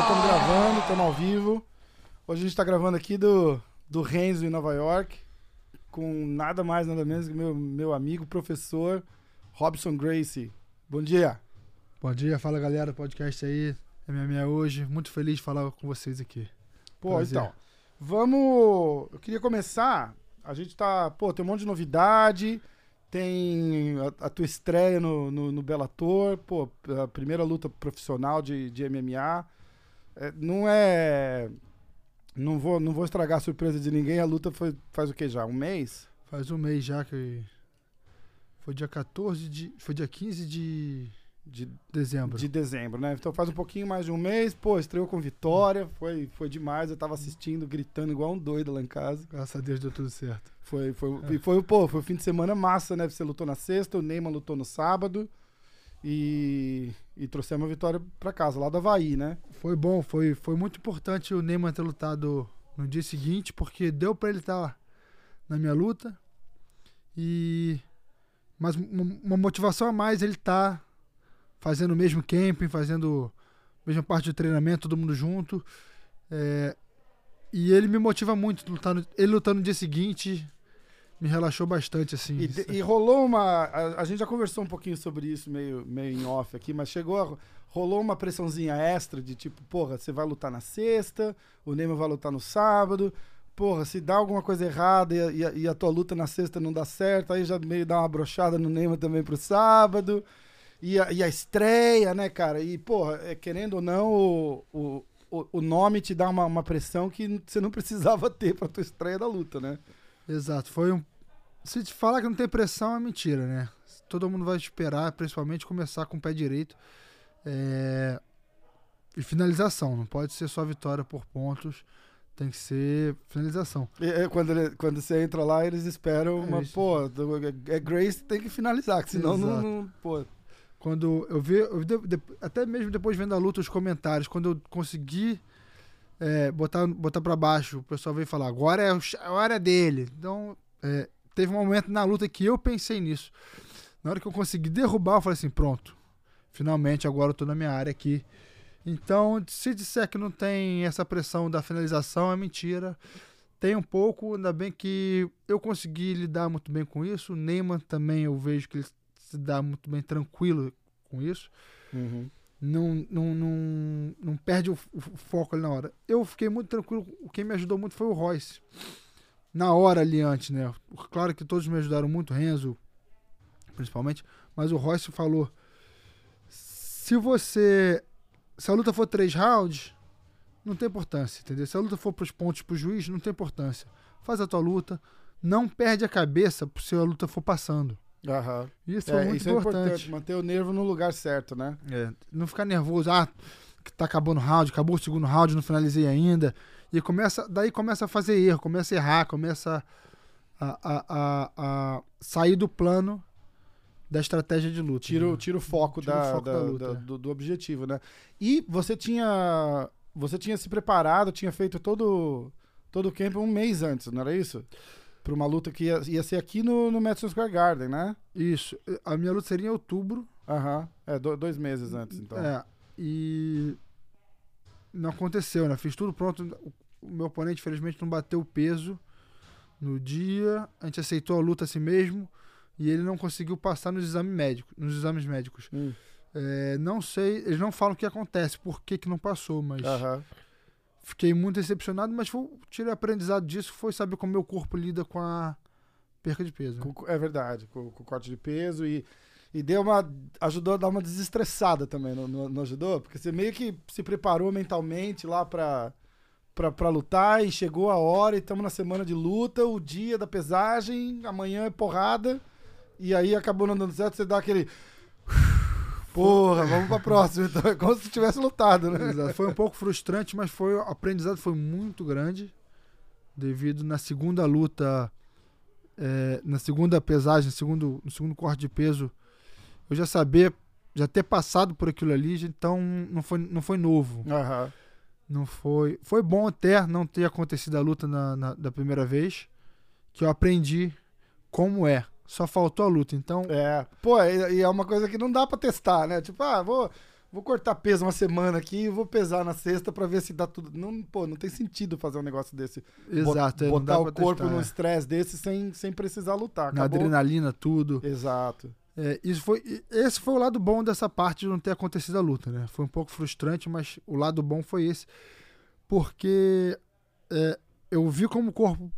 Estamos gravando, estamos ao vivo. Hoje a gente está gravando aqui do, do Renzo em Nova York, com nada mais, nada menos que meu, meu amigo, professor Robson Gracie. Bom dia. Bom dia, fala galera podcast aí, MMA hoje. Muito feliz de falar com vocês aqui. Pô, Prazer. então, vamos. Eu queria começar. A gente tá. Pô, tem um monte de novidade. Tem a, a tua estreia no, no, no Bellator. Pô, a primeira luta profissional de, de MMA. É, não é. Não vou, não vou estragar a surpresa de ninguém. A luta foi, faz o que já? Um mês? Faz um mês já que. Foi dia 14 de. Foi dia 15 de De, dezembro. de dezembro, né? Então faz um pouquinho mais de um mês. Pô, estreou com vitória. Foi, foi demais. Eu tava assistindo, gritando igual um doido lá em casa. Graças a Deus deu tudo certo. Foi, foi, É. e foi, pô, foi um fim de semana massa, né? Você lutou na sexta, o Neymar lutou no sábado. E, e trouxemos a vitória pra casa, lá do Havaí, né? Foi bom, foi, foi muito importante o Neymar ter lutado no dia seguinte, porque deu pra ele estar na minha luta. E. Mas uma, motivação a mais ele tá fazendo o mesmo camping, fazendo a mesma parte do treinamento, todo mundo junto. É, e ele me motiva muito. Lutar ele lutando no dia seguinte me relaxou bastante, assim. E, de- e rolou uma. A, a gente já conversou um pouquinho sobre isso, meio, meio em off aqui, mas chegou a. Rolou uma pressãozinha extra de tipo, porra, você vai lutar na sexta, o Neymar vai lutar no sábado. Porra, se dá alguma coisa errada e a, e e a tua luta na sexta não dá certo, aí já meio dá uma brochada no Neymar também pro sábado. E a, e a estreia, né, cara? E, porra, é, querendo ou não, o, o, o- o nome te dá uma, uma pressão que você não precisava ter pra tua estreia da luta, né? Exato, foi um. Se te falar que não tem pressão, é mentira, né? Todo mundo vai esperar, principalmente, começar com o pé direito. É, E finalização, não pode ser só vitória por pontos, tem que ser finalização. E, é, quando, ele- quando você entra lá, eles esperam É uma, isso. pô, do- é Grace tem que finalizar, que senão não, não- pô. Quando eu vi, eu até mesmo depois vendo a luta, os comentários, quando eu consegui é, botar, botar para baixo, o pessoal veio falar, agora é a hora dele. Então, é, teve um momento na luta que eu pensei nisso. Na hora que eu consegui derrubar, eu falei assim, pronto, finalmente agora eu tô na minha área aqui. Então, se disser que não tem essa pressão da finalização, é mentira. Tem um pouco, ainda bem que eu consegui lidar muito bem com isso. O Neymar também eu vejo que ele se dá muito bem tranquilo com isso. Não, não, não, não perde o, o foco ali na hora. Eu fiquei muito tranquilo. O que me ajudou muito foi o Royce. Na hora ali antes, né? Claro que todos me ajudaram muito, Renzo, principalmente. Mas o Royce falou: se você. Se a luta for três rounds, não tem importância, entendeu? Se a luta for pros pontos pro juiz, não tem importância. Faz a tua luta. Não perde a cabeça se a luta for passando. Aham. Isso É, é muito isso é importante. importante, manter o nervo no lugar certo, né? É, não ficar nervoso, ah, que tá acabando o round, acabou o segundo round, não finalizei ainda. E começa, daí começa a fazer erro, começa a errar, começa a, a, a, a sair do plano da estratégia de luta. Tira, o- né? tira o foco, Tira o da, foco da- da luta, da- é. do, do objetivo, né? E você tinha. Você tinha se preparado, tinha feito todo, todo o camp um mês antes, não era isso? Pra uma luta que ia, ia ser aqui no, no Madison Square Garden, né? Isso. A minha luta seria em outubro. Aham. É, do- dois meses antes, então. É, e não aconteceu, né? Fiz tudo pronto. O- meu oponente, infelizmente, não bateu o peso no dia. A gente aceitou a luta assim mesmo. E ele não conseguiu passar nos exames médicos. Nos exames médicos. Hum. É, não sei, eles não falam o que acontece, por que, que não passou, mas fiquei muito decepcionado, mas foi, tirei aprendizado disso, foi saber como meu corpo lida com a perca de peso. né? É verdade, com, com o corte de peso e, e deu uma. ajudou a dar uma desestressada também, não, não- ajudou? Porque você meio que se preparou mentalmente lá pra, pra lutar e chegou a hora e estamos na semana de luta, o dia da pesagem, amanhã é porrada, e aí acabou não dando certo, você dá aquele. Porra, vamos pra próxima. Então é como se tivesse lutado, né? Exato. Foi um pouco frustrante, mas foi, o aprendizado foi muito grande, devido na segunda luta é, na segunda pesagem, segundo, no segundo corte de peso, eu já saber, já ter passado por aquilo ali, então não foi, não foi novo. Aham. Não foi. Foi bom até não ter acontecido a luta na, na- da primeira vez, que eu aprendi como é. Só faltou a luta. Então, É. Pô, e e é uma coisa que não dá pra testar, né? Tipo, ah, vou, vou cortar peso uma semana aqui e vou pesar na sexta pra ver se dá tudo. Não, pô, não tem sentido fazer um negócio desse. Bot- exato. é, não Botar o corpo testar, num é. estresse desse sem, sem precisar lutar. Na Acabou. adrenalina, tudo. Exato. É, isso foi, esse foi o lado bom dessa parte de não ter acontecido a luta, né? Foi um pouco frustrante, mas o lado bom foi esse. Porque é, eu vi como o corpo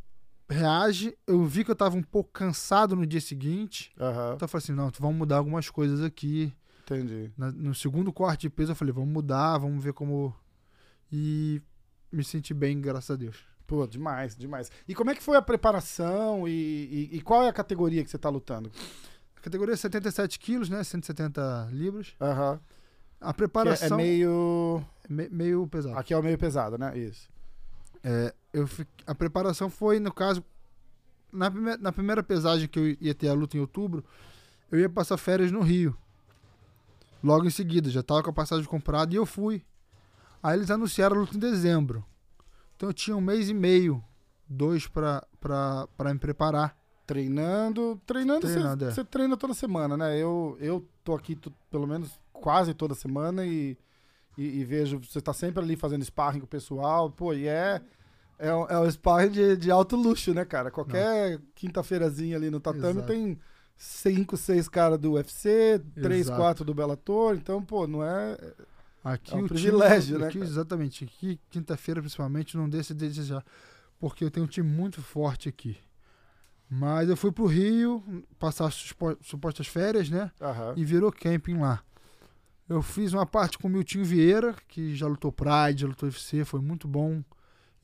reage, eu vi que eu tava um pouco cansado no dia seguinte. Aham. Então eu falei assim, não, vamos mudar algumas coisas aqui. Entendi. Na- no segundo corte de peso eu falei, vamos mudar, vamos ver como... E me senti bem, graças a Deus. Pô, demais, demais. E como é que foi a preparação e, e- e qual é a categoria que você tá lutando? Categoria é 77 quilos, né? 170 libras. Aham. A preparação... É, é meio. me- meio pesado. Aqui é o meio pesado, né? Isso. É, eu a preparação foi, no caso, na, prime- na primeira pesagem que eu ia ter a luta em outubro, eu ia passar férias no Rio. Logo em seguida, já tava com a passagem comprada e eu fui. Aí eles anunciaram a luta em dezembro. Então eu tinha um mês e meio, dois pra me preparar. Treinando. Treinando, você- é. treina toda semana, né? Eu, eu tô aqui pelo menos quase toda semana e, e, e vejo. Você tá sempre ali fazendo sparring com o pessoal. Pô, e é. É, um- é um sparring de, de alto luxo, né, cara? Qualquer quinta-feirazinha ali no tatame Exato. tem cinco, seis caras do UFC, três, Exato. quatro do Bellator. Então, pô, não é. Aqui É um o privilégio, time, né, aqui, exatamente. Aqui, quinta-feira, principalmente, não deixa de desejar. Porque eu tenho um time muito forte aqui. Mas eu fui pro Rio, passar as supostas férias, né? Aham. E virou camping lá. Eu fiz uma parte com o Miltinho Vieira, que já lutou Pride, já lutou UFC, foi muito bom.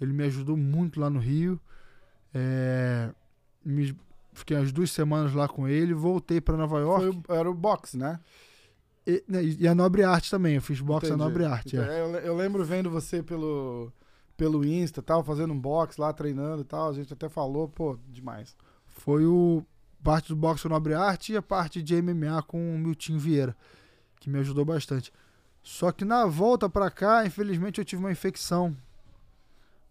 Ele me ajudou muito lá no Rio. É, me- fiquei umas duas semanas lá com ele, voltei para Nova York. Foi o- era o boxe, né? E, né, e a Nobre Arte também, eu fiz boxe a Entendi. Nobre Arte. é. É, Eu, eu lembro vendo você pelo, pelo Insta tal, fazendo um box lá, treinando e tal. A gente até falou, pô, demais. Foi o parte do boxe Nobre Arte e a parte de MMA com o Miltinho Vieira, que me ajudou bastante. Só que na volta pra cá, infelizmente, eu tive uma infecção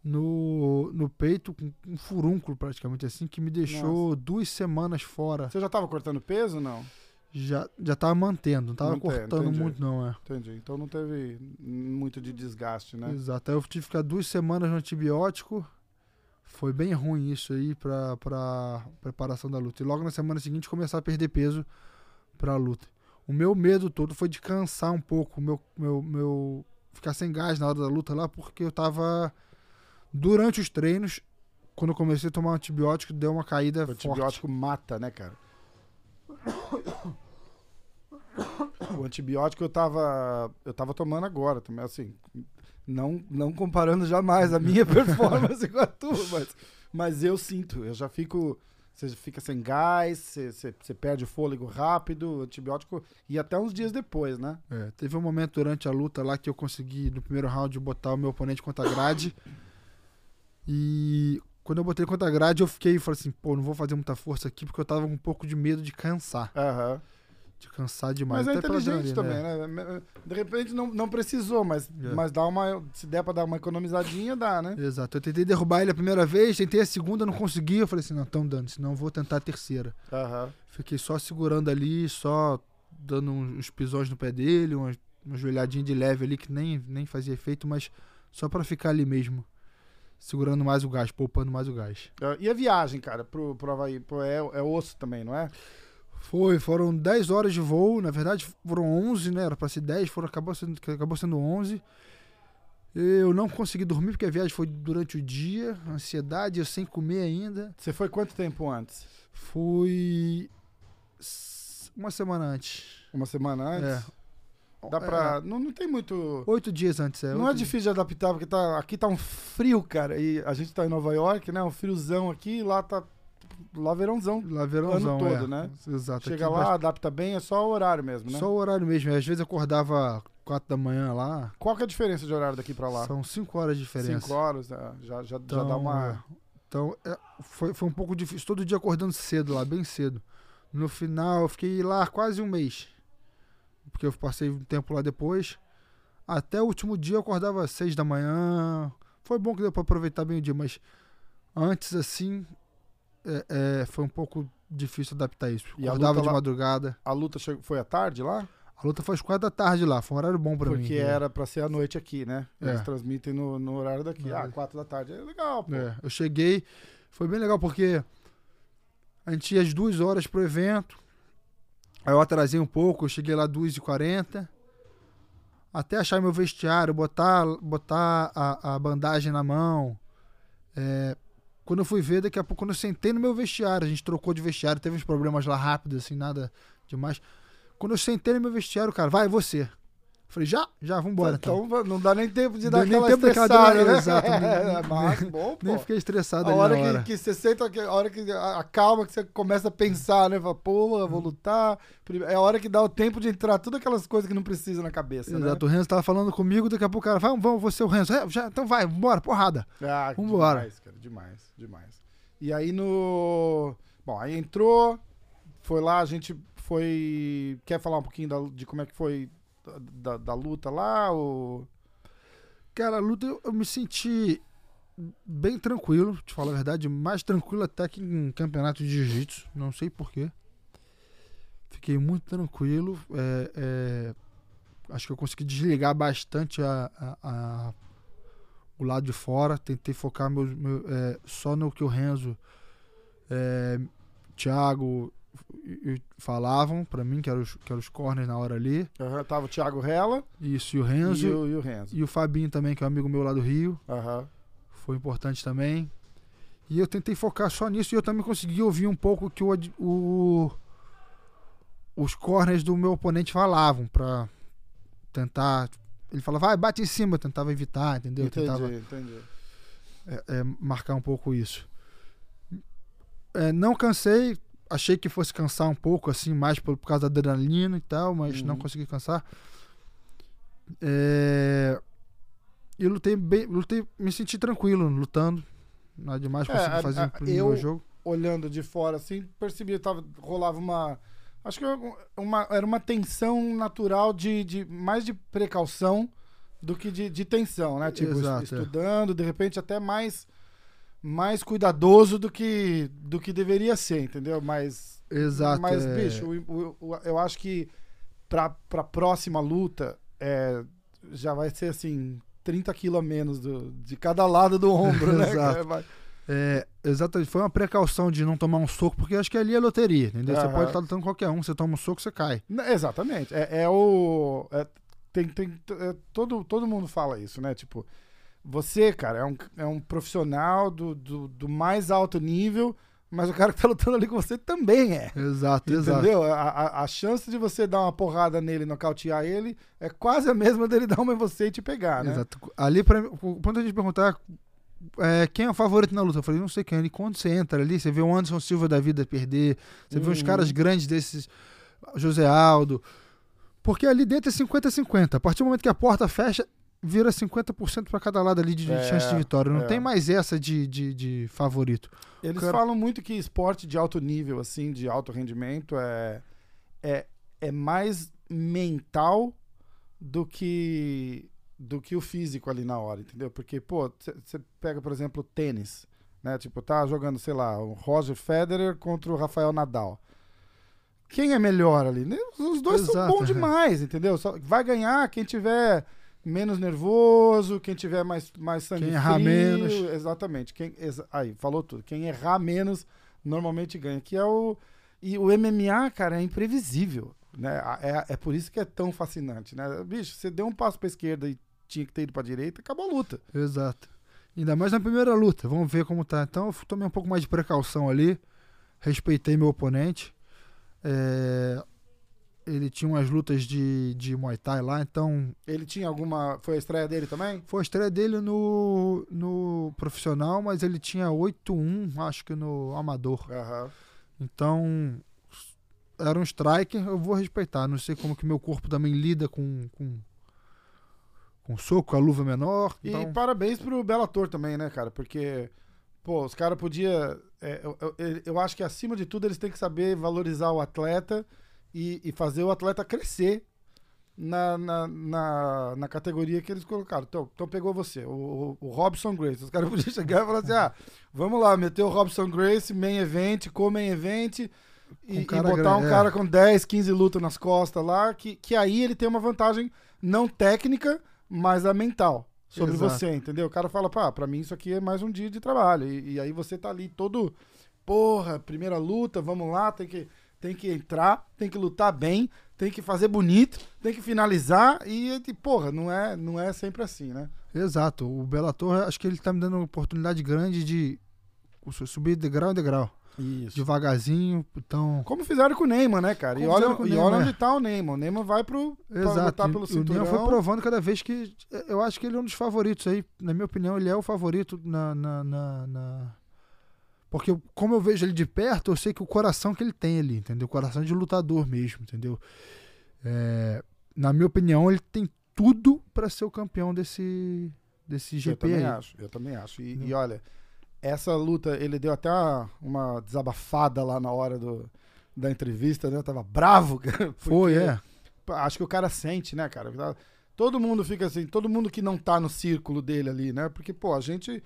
no, no peito, com um furúnculo praticamente assim, que me deixou duas semanas fora. Você já tava cortando peso não? Já, já tava mantendo, não tava cortando entendi. muito, não, é. Entendi. Então não teve muito de desgaste, né? Exato. Aí eu tive que ficar duas semanas no antibiótico. Foi bem ruim isso aí pra, pra preparação da luta. E logo na semana seguinte começar a perder peso pra luta. O meu medo todo foi de cansar um pouco, meu, meu, meu ficar sem gás na hora da luta lá, porque eu tava durante os treinos, quando eu comecei a tomar antibiótico, deu uma caída O forte. antibiótico mata, né, cara? O antibiótico eu tava, eu tava tomando agora também, assim, não, não comparando jamais a minha performance com a tua, mas, mas eu sinto, eu já fico, você fica sem gás, você, você, perde o fôlego rápido, antibiótico, e até uns dias depois, né? É, teve um momento durante a luta lá que eu consegui, no primeiro round, botar o meu oponente contra a grade. E quando eu botei contra a grade, eu fiquei, falei assim, pô, não vou fazer muita força aqui, porque eu tava com um pouco de medo de cansar. Aham. De cansar demais. Mas é inteligente também, adrenalina, né? De repente não, não precisou, mas, É. mas dá uma, se der pra dar uma economizadinha, dá, né? Exato. Eu tentei derrubar ele a primeira vez, tentei a segunda, não consegui. Eu falei assim, não, tão dando, senão eu vou tentar a terceira. Aham. Fiquei só segurando ali, só dando uns pisões no pé dele, uma, uma joelhadinha de leve ali que nem, nem fazia efeito, mas só pra ficar ali mesmo. Segurando mais o gás, poupando mais o gás. É, E a viagem, cara, pro, pro Havaí? Pô, é, é osso também, não é? Foi, foram 10 horas de voo, na verdade foram 11, né? Era pra ser 10, foram, acabou, sendo, acabou sendo 11. Eu não consegui dormir porque a viagem foi durante o dia, ansiedade, eu sem comer ainda. Você foi quanto tempo antes? Fui uma semana antes. Uma semana antes? É. Dá pra. Não, não tem muito. Oito dias antes, é. não é difícil de adaptar, porque tá, aqui tá um frio, cara. E a gente tá em Nova York, né? Um friozão aqui, lá tá. Lá verãozão. Lá verãozão, ano todo, é. né? Exato. Chega aqui lá, bast- adapta bem, é só o horário mesmo, né? Só o horário mesmo. Às vezes acordava quatro da manhã lá. Qual que é a diferença de horário daqui pra lá? São cinco horas de diferença. Cinco horas, é, já, já, já Então, dá uma. é, Então, é, foi, foi um pouco difícil. Todo dia acordando cedo lá, bem cedo. No final, eu fiquei lá quase um mês. Porque eu passei um tempo lá depois. Até o último dia eu acordava às seis da manhã. Foi bom que deu pra aproveitar bem o dia, mas antes, assim, é, é, foi um pouco difícil adaptar isso. E Acordava de lá- madrugada. A luta chegou, foi à tarde lá? A luta foi às quatro da tarde lá. Foi um horário bom pra mim. Porque entendeu? era pra ser à noite aqui, né? Eles É. transmitem no, no horário daqui. É. Ah, quatro da tarde. É legal, pô. É, eu cheguei, foi bem legal porque a gente ia às duas horas pro evento. Aí eu atrasei um pouco, eu cheguei lá duas e quarenta. Até achar meu vestiário, botar, botar a, a bandagem na mão. É, quando eu fui ver, daqui a pouco, quando eu sentei no meu vestiário, a gente trocou de vestiário, teve uns problemas lá rápidos, assim, nada demais. Quando eu sentei no meu vestiário, cara, vai você. Falei, já? Já, vambora. Então, Então não dá nem tempo de dar nem aquela tempo estressada, né? exato. É, mas bom, pô. Nem fiquei estressado A hora, na hora. que, que você senta, que- a hora que a- acalma, que você começa a pensar, né? Fala, pô, vou lutar. Prime- É a hora que dá o tempo de entrar tudo aquelas coisas que não precisa na cabeça, Exato, o Renzo tava falando comigo, daqui a pouco o cara, vamos, vamos, você o Renzo. É, já, então vai, bora, porrada. né? Ah, Vambora. demais, cara, demais, demais. E aí no... Bom, aí entrou, foi lá, a gente foi... Quer falar um pouquinho da- de como é que foi da, da- luta lá? Ou... Cara, a luta eu, eu me senti bem tranquilo, te falar a verdade, mais tranquilo até que em campeonato de jiu-jitsu, não sei porquê. Fiquei muito tranquilo, é, é, acho que eu consegui desligar bastante a, a- a- o lado de fora, tentei focar meu, meu, é, só no que o Renzo, é, Thiago falavam pra mim, que eram os, que eram os corners na hora ali. Aham, tava o Thiago Rella Isso, e o Renzo e o, e o Renzo. e o Fabinho também, que é um amigo meu lá do Rio. Aham. Foi importante também. E eu tentei focar só nisso e eu também consegui ouvir um pouco que o, o- os corners do meu oponente falavam pra tentar. Ele falava, vai, bate em cima, eu tentava evitar, entendeu? Eu Entendi, tentava entendi. é, é, marcar um pouco isso. É, não cansei, achei que fosse cansar um pouco, assim, mais por, por causa da adrenalina e tal, mas não Uhum. consegui cansar. É, e lutei bem, lutei, me senti tranquilo lutando. Nada demais, É, consegui a- fazer a- o eu- jogo. olhando de fora, assim, percebi, tava, rolava uma. Acho que uma, era uma tensão natural de, de mais de precaução do que de, de tensão, né? Tipo, Exato, é. estudando, de repente até mais mais cuidadoso do que do que deveria ser, entendeu? Mas Exato. mas é, bicho, o- o- eu acho que pra, pra próxima luta é, já vai ser assim 30 quilos a menos do, de cada lado do ombro, né? Exato. Vai- é, exatamente. Foi uma precaução de não tomar um soco, porque acho que ali é loteria, entendeu? Você Aham. pode estar lutando com qualquer um, você toma um soco, você cai. Exatamente. É, é o. é- tem, tem, é, todo, todo mundo fala isso, né? Tipo, você, cara, é um, é um profissional do, do, do mais alto nível, mas o cara que tá lutando ali com você também é. Exato, exato. Entendeu? A, a, a chance de você dar uma porrada nele, nocautear ele, é quase a mesma dele dar uma em você e te pegar, né? Exato. Ali, pra o ponto de perguntar é, quem é o favorito na luta, eu falei, não sei quem. E quando você entra ali, você vê o Anderson Silva da vida perder, você vê uns Uhum. caras grandes desses, José Aldo. Porque ali dentro é 50-50. A partir do momento que a porta fecha, vira 50% para cada lado ali de É, chance de vitória. Não é. tem mais essa de, de, de favorito. Eles Cara- falam muito que esporte de alto nível, assim, de alto rendimento, é, é, é mais mental do que do que o físico ali na hora, entendeu? Porque, pô, você pega, por exemplo, tênis, né? Tipo, tá jogando, sei lá, o Roger Federer contra o Rafael Nadal. Quem é melhor ali? né? Os dois são Exato, bons é. demais, entendeu? Só vai ganhar quem tiver menos nervoso, quem tiver mais, mais sangue Quem errar frio, menos. Exatamente. Quem, exa- aí, falou tudo. Quem errar menos normalmente ganha. Que é o. E o MMA, cara, é imprevisível. Né? É, é por isso que é tão fascinante, né? Bicho, você deu um passo pra esquerda e tinha que ter ido pra direita, acabou a luta. Exato. Ainda mais na primeira luta. Vamos ver como tá. Então eu tomei um pouco mais de precaução ali. Respeitei meu oponente. É, Ele tinha umas lutas de, de Muay Thai lá, então Ele tinha alguma. Foi a estreia dele também? foi a estreia dele no, no profissional, mas ele tinha 8-1, acho que no amador. Aham. Então era um striker, eu vou respeitar. Não sei como que meu corpo também lida com com, com soco, a luva menor. E Então, parabéns pro Bellator também, né, cara? Porque, pô, os caras podiam. é, eu, eu- eu acho que acima de tudo eles têm que saber valorizar o atleta e, e fazer o atleta crescer na, na, na, na categoria que eles colocaram. Então, então pegou você, o, o, Robson Grace. Os caras podiam chegar e falar assim: ah, vamos lá, meter o Robson Grace, main event, co-main event. E, Com e botar grande, um é. cara com 10, 15 lutas nas costas lá, que, que aí ele tem uma vantagem não técnica, mas a mental sobre Exato. você, entendeu? O cara fala, pá, pra mim isso aqui é mais um dia de trabalho. E, e aí você tá ali todo, porra, primeira luta, vamos lá, tem que, tem que entrar, tem que lutar bem, tem que fazer bonito, tem que finalizar e, e, porra, não é, não é sempre assim, né? Exato. O Bellator, acho que ele tá me dando uma oportunidade grande de su- subir degrau em degrau. Isso. Devagarzinho, então... Como fizeram com o Neymar, né, cara? E Como olha, fizeram com o e Neymar, olha é. onde tá o Neymar. O Neymar vai pro, pra Exato. lutar E- pelo e o cinturão. Neymar foi provando cada vez que... Eu acho que ele é um dos favoritos aí. Na minha opinião, ele é o favorito na... na, na- na- Porque eu- como eu vejo ele de perto, eu sei que o coração que ele tem ali, entendeu? O coração de lutador mesmo, entendeu? É, Na minha opinião, ele tem tudo pra ser o campeão desse, desse Eu GP também aí. acho, eu também acho. E, e olha, essa luta, ele deu até uma, uma desabafada lá na hora do, da entrevista, né? Tava bravo, cara. Foi, é. Acho que o cara sente, né, cara? Todo mundo fica assim, todo mundo que não tá no círculo dele ali, né? Porque, pô, a gente.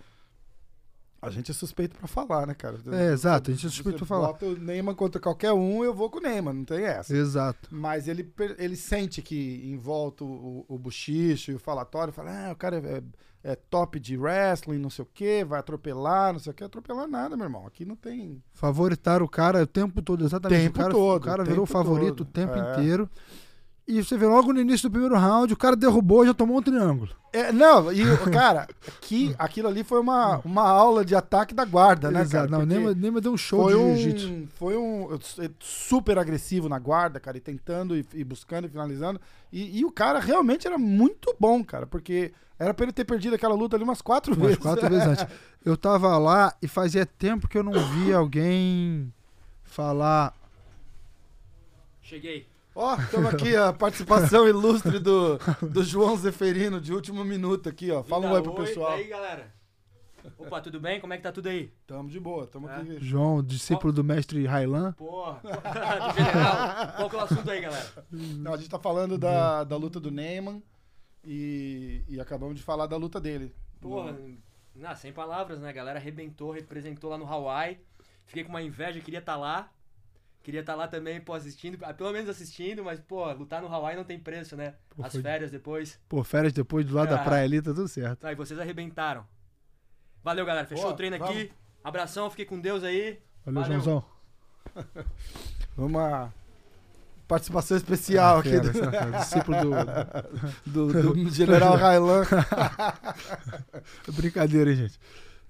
A gente é suspeito pra falar, né, cara? É, exato, a gente é Você suspeito pra falar. Bota o Neymar contra qualquer um, eu vou com o Neymar, não tem essa. Exato. Mas ele, ele sente que em volta o, o buchicho e o falatório, fala, ah, o cara é, é top de wrestling, não sei o quê, vai atropelar, não sei o quê. Atropelar nada, meu irmão. Aqui não tem. Favoritaram o cara o tempo todo, exatamente. Tempo o cara, todo, o cara virou favorito todo. o tempo É. inteiro. E você vê logo no início do primeiro round, o cara derrubou e já tomou um triângulo. É, não, e, o- cara, que aquilo ali foi uma, uma aula de ataque da guarda, né, cara? Exato. Não, Porque Neymar, Neymar deu um show foi de um, jiu-jitsu. Foi um super agressivo na guarda, cara, e tentando e, e buscando e finalizando. E, e o cara realmente era muito bom, cara, porque era pra ele ter perdido aquela luta ali umas quatro Umas vezes. quatro vezes antes. Eu tava lá e fazia tempo que eu não via alguém falar. Cheguei. Ó, estamos aqui a participação ilustre do, do João Zeferino, de último minuto aqui, ó. Fala um oi pro pessoal. E aí, galera? Opa, tudo bem? Como é que tá tudo aí? Tamo de boa, tamo É. aqui. João, discípulo do mestre Railan. Porra, do general. Qual que é o assunto aí, galera? Não, a gente tá falando da, da luta do Neyman e, e acabamos de falar da luta dele. Porra, não, sem palavras, né? A galera arrebentou, representou lá no Hawaii. Fiquei com uma inveja, queria estar lá. Queria estar lá também, pô, assistindo. ah, Pelo menos assistindo, mas, pô, lutar no Hawaii não tem preço, né? Pô, As foi- férias depois. Pô, férias depois do lado da Ah. praia ali, tá tudo certo. Aí, vocês arrebentaram. Valeu, galera. Fechou Boa, o treino vamos. aqui. Abração, fiquei com Deus aí. Valeu, Valeu. Joãozão. Uma participação especial aqui Fera, do, fera. Discípulo do. do, do General Railan. Brincadeira, hein, gente.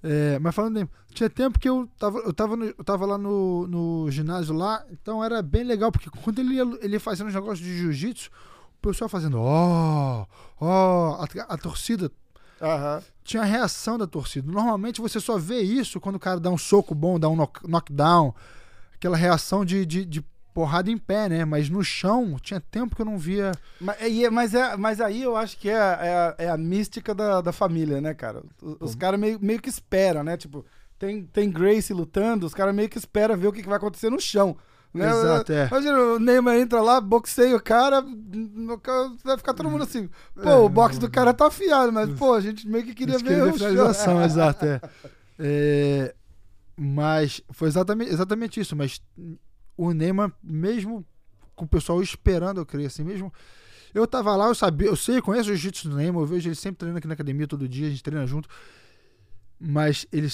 É, mas falando em, tinha tempo que eu tava, eu tava, no- eu tava lá no, no ginásio lá, então era bem legal, porque quando ele ia, ele ia fazendo os negócios de jiu-jitsu, o pessoal fazendo ó, ó, a, a torcida Aham. tinha a reação da torcida. Normalmente você só vê isso quando o cara dá um soco bom, dá um knock- knockdown, aquela reação de, de, de porrada em pé, né? Mas no chão, tinha tempo que eu não via. Mas, é- mas, é, mas aí eu acho que é, a- é, é a mística da, da família, né, cara? Os caras meio, meio que esperam, né? Tipo, tem, tem Grace lutando, os caras meio que esperam ver o que, que vai acontecer no chão. Né? Exato, é. Imagina, o Neymar entra lá, boxeia o cara, vai ficar todo mundo assim. Pô, É, o boxe do cara tá afiado, mas, pô, a gente meio que queria ver o chão. exato, é. É, Mas foi exatamente, exatamente isso. Mas o Neymar, mesmo com o pessoal esperando eu crer, assim, mesmo. Eu tava lá, eu sabia, eu sei, eu conheço o jiu-jitsu do Neymar, eu vejo ele sempre treinando aqui na academia todo dia, a gente treina junto. Mas ele,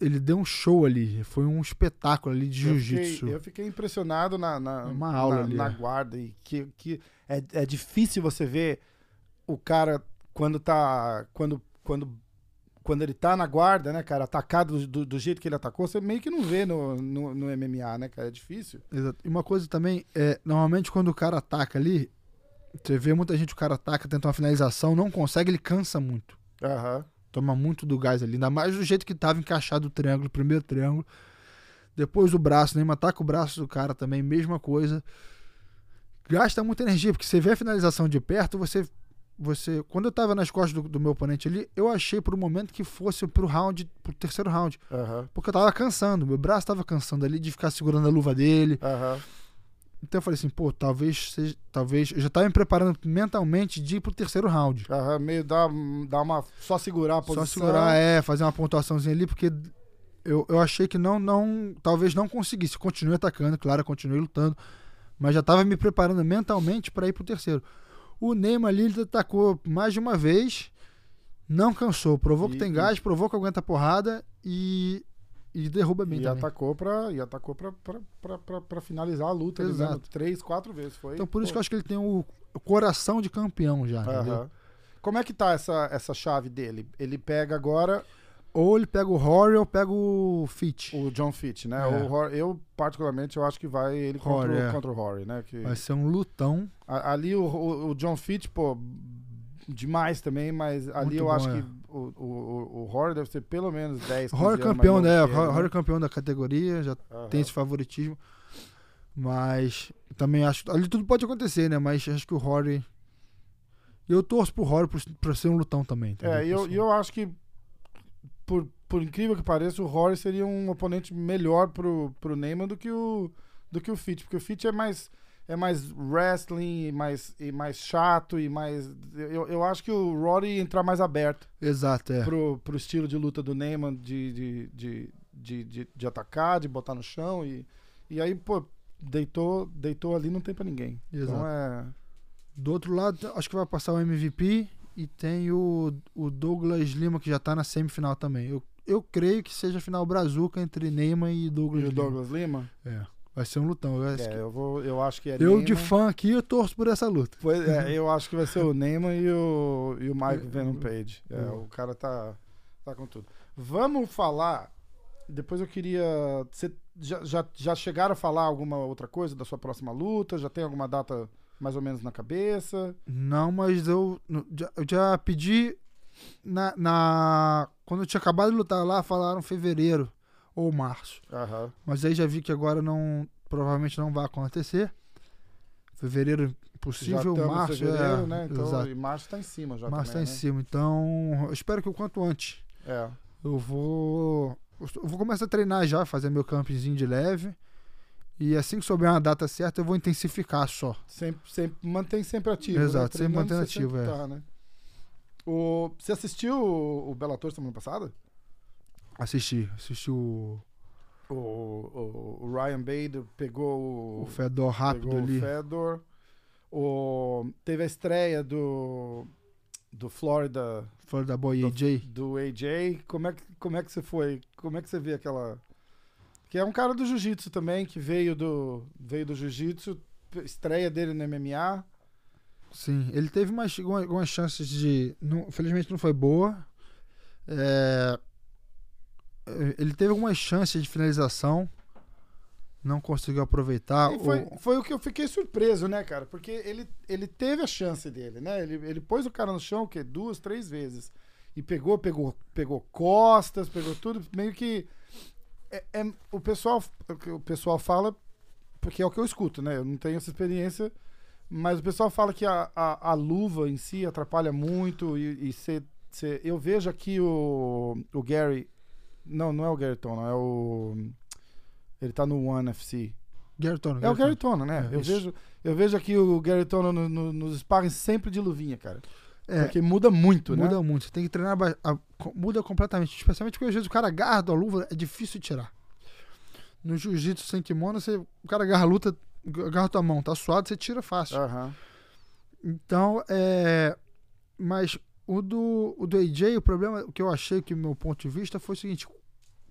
ele deu um show ali, foi um espetáculo ali de Eu jiu-jitsu. fiquei, eu fiquei impressionado na, na, Uma aula na, ali, na é. guarda. E que, que é, é difícil você ver o cara quando tá. Quando, quando, quando ele tá na guarda, né, cara, atacado do, do, jeito que ele atacou, você meio que não vê no, no, no MMA, né, cara? É difícil. Exato. E uma coisa também, é, normalmente quando o cara ataca ali, você vê muita gente, o cara ataca, tenta uma finalização, não consegue, ele cansa muito. Aham. Toma muito do gás ali. Ainda mais do jeito que tava encaixado o triângulo, o primeiro triângulo. Depois o braço, né? Ataca o braço do cara também, mesma coisa. Gasta muita energia, porque você vê a finalização de perto, você você. Quando eu tava nas costas do, do meu oponente ali, eu achei por um momento que fosse pro round, pro terceiro round. Aham. Porque eu tava cansando, meu braço tava cansando ali de ficar segurando a luva dele. Aham. Então eu falei assim, pô, talvez seja. Talvez. Eu já tava me preparando mentalmente de ir pro terceiro round. Aham. Meio dar, dar uma. Só segurar a posição. Só segurar, é, fazer uma pontuaçãozinha ali, porque eu, eu achei que não, não. Talvez não conseguisse. Continuei atacando, claro, continuei lutando. Mas já tava me preparando mentalmente para ir pro terceiro. O Neymar ali, ele atacou mais de uma vez, não cansou. Provou que E- tem e- gás, provou que aguenta porrada e. E derruba bem E também. atacou, pra, e atacou pra, pra, pra, pra, pra finalizar a luta. Exato. né? Três, quatro vezes. Foi, Então por isso pô, que eu acho que ele tem o coração de campeão já, entendeu? Aham. Como é que tá essa, essa chave dele? Ele pega agora Ou ele pega o Rory ou pega o Fit. o John Fitch, né? É. Hor- eu, particularmente, eu acho que vai ele contra, Rory, o, é. contra o Rory, né? Que, Vai ser um lutão. a- ali o, o, o John Fitch, pô, demais também, mas ali Muito eu bom, acho é. que o, o, o, Rory deve ser pelo menos 10, 15 Rory mais campeão, né? que ele, Rory campeão da categoria, já Aham. tem esse favoritismo. Mas também acho. Ali tudo pode acontecer, né? Mas acho que o Rory. Eu torço pro Rory pra- ser um lutão também. entendeu? É, e eu, e eu acho que, por, por incrível que pareça, o Rory seria um oponente melhor pro, pro Neymar do que o, do que o Fitch, porque o Fitch é mais, é mais wrestling e mais, e mais chato e mais... Eu, eu acho que o Rory entrar mais aberto Exato, é. pro, pro estilo de luta do Neymar, de, de, de, de, de, de atacar, de botar no chão e, e aí, pô, deitou, deitou ali não tem pra ninguém. Exato. Então é... Do outro lado, acho que vai passar o MVP e tem o, o Douglas Lima, que já tá na semifinal também. Eu, eu creio que seja a final brazuca entre Neymar e E Douglas o Lima. Douglas Lima? É. Vai ser um lutão. Eu, acho É, que- eu, vou, eu acho que é eu de fã aqui, eu torço por essa luta. Pois é, eu acho que vai ser o Neymar e o, e o Mike É, Venom Page. É, é. o cara tá, tá com tudo. Vamos falar. Depois eu queria. Você já, já, já chegaram a falar alguma outra coisa da sua próxima luta? Já tem alguma data mais ou menos na cabeça? Não, mas eu, eu já pedi na, na- Quando eu tinha acabado de lutar lá, falaram fevereiro ou março. Aham. Mas aí já vi que agora não. Provavelmente não vai acontecer. Fevereiro Já possível, estamos em março. fevereiro, é, né? Então, exato. e março tá em cima já Março tá também, em cima. Então, eu espero que o quanto antes. né? É. Eu vou. Eu vou começar a treinar já, fazer meu campzinho de leve. E assim que souber uma data certa, eu vou intensificar só. Sempre, sempre, mantém sempre ativo. Exato, né? sempre mantendo você sempre ativo, é. tá, né? O, você assistiu o, o Bellator semana passada? Assistir. Assistir o, O, o, o Ryan Bader pegou o Fedor rápido ali. o Fedor. O, teve a estreia do, do Florida, Florida Boy do- AJ. do AJ. Como é, que, como é que você foi? Como é que você vê aquela. Que é um cara do jiu-jitsu também, que veio do, veio do jiu-jitsu, estreia dele no MMA. Sim, ele teve umas, algumas chances de. Não, felizmente não foi boa. É, ele teve algumas chances de finalização. Não conseguiu aproveitar. E foi, O- foi o que eu fiquei surpreso, né, cara? Porque ele, ele teve a chance dele, né? Ele, ele pôs o cara no chão, o quê? Duas, três vezes. E pegou, pegou, pegou costas, pegou tudo. Meio que. É, é- o, pessoal, o que o pessoal fala, porque é o que eu escuto, né? Eu não tenho essa experiência, mas o pessoal fala que a, a, a luva em si atrapalha muito e, e cê- cê- eu vejo aqui o, o Gary. Não, não é o Gary Tono, é o. Ele tá no One FC. Gary Tono, É o Gary Tono. Tono, né? É, eu, isso. vejo, eu vejo aqui o Gary Tono no- no- nos sparring sempre de luvinha, cara. É, Porque muda muito, né? muda muito. Você tem que treinar. a- co- muda completamente. Especialmente porque às vezes o cara agarra a luva, é difícil tirar. No jiu-jitsu sem kimono, você, o cara agarra a luta, agarra a tua mão, tá suado, você tira fácil. Aham. Então, é. Mas o do, o do AJ, o problema, o que eu achei que, meu ponto de vista, foi o seguinte: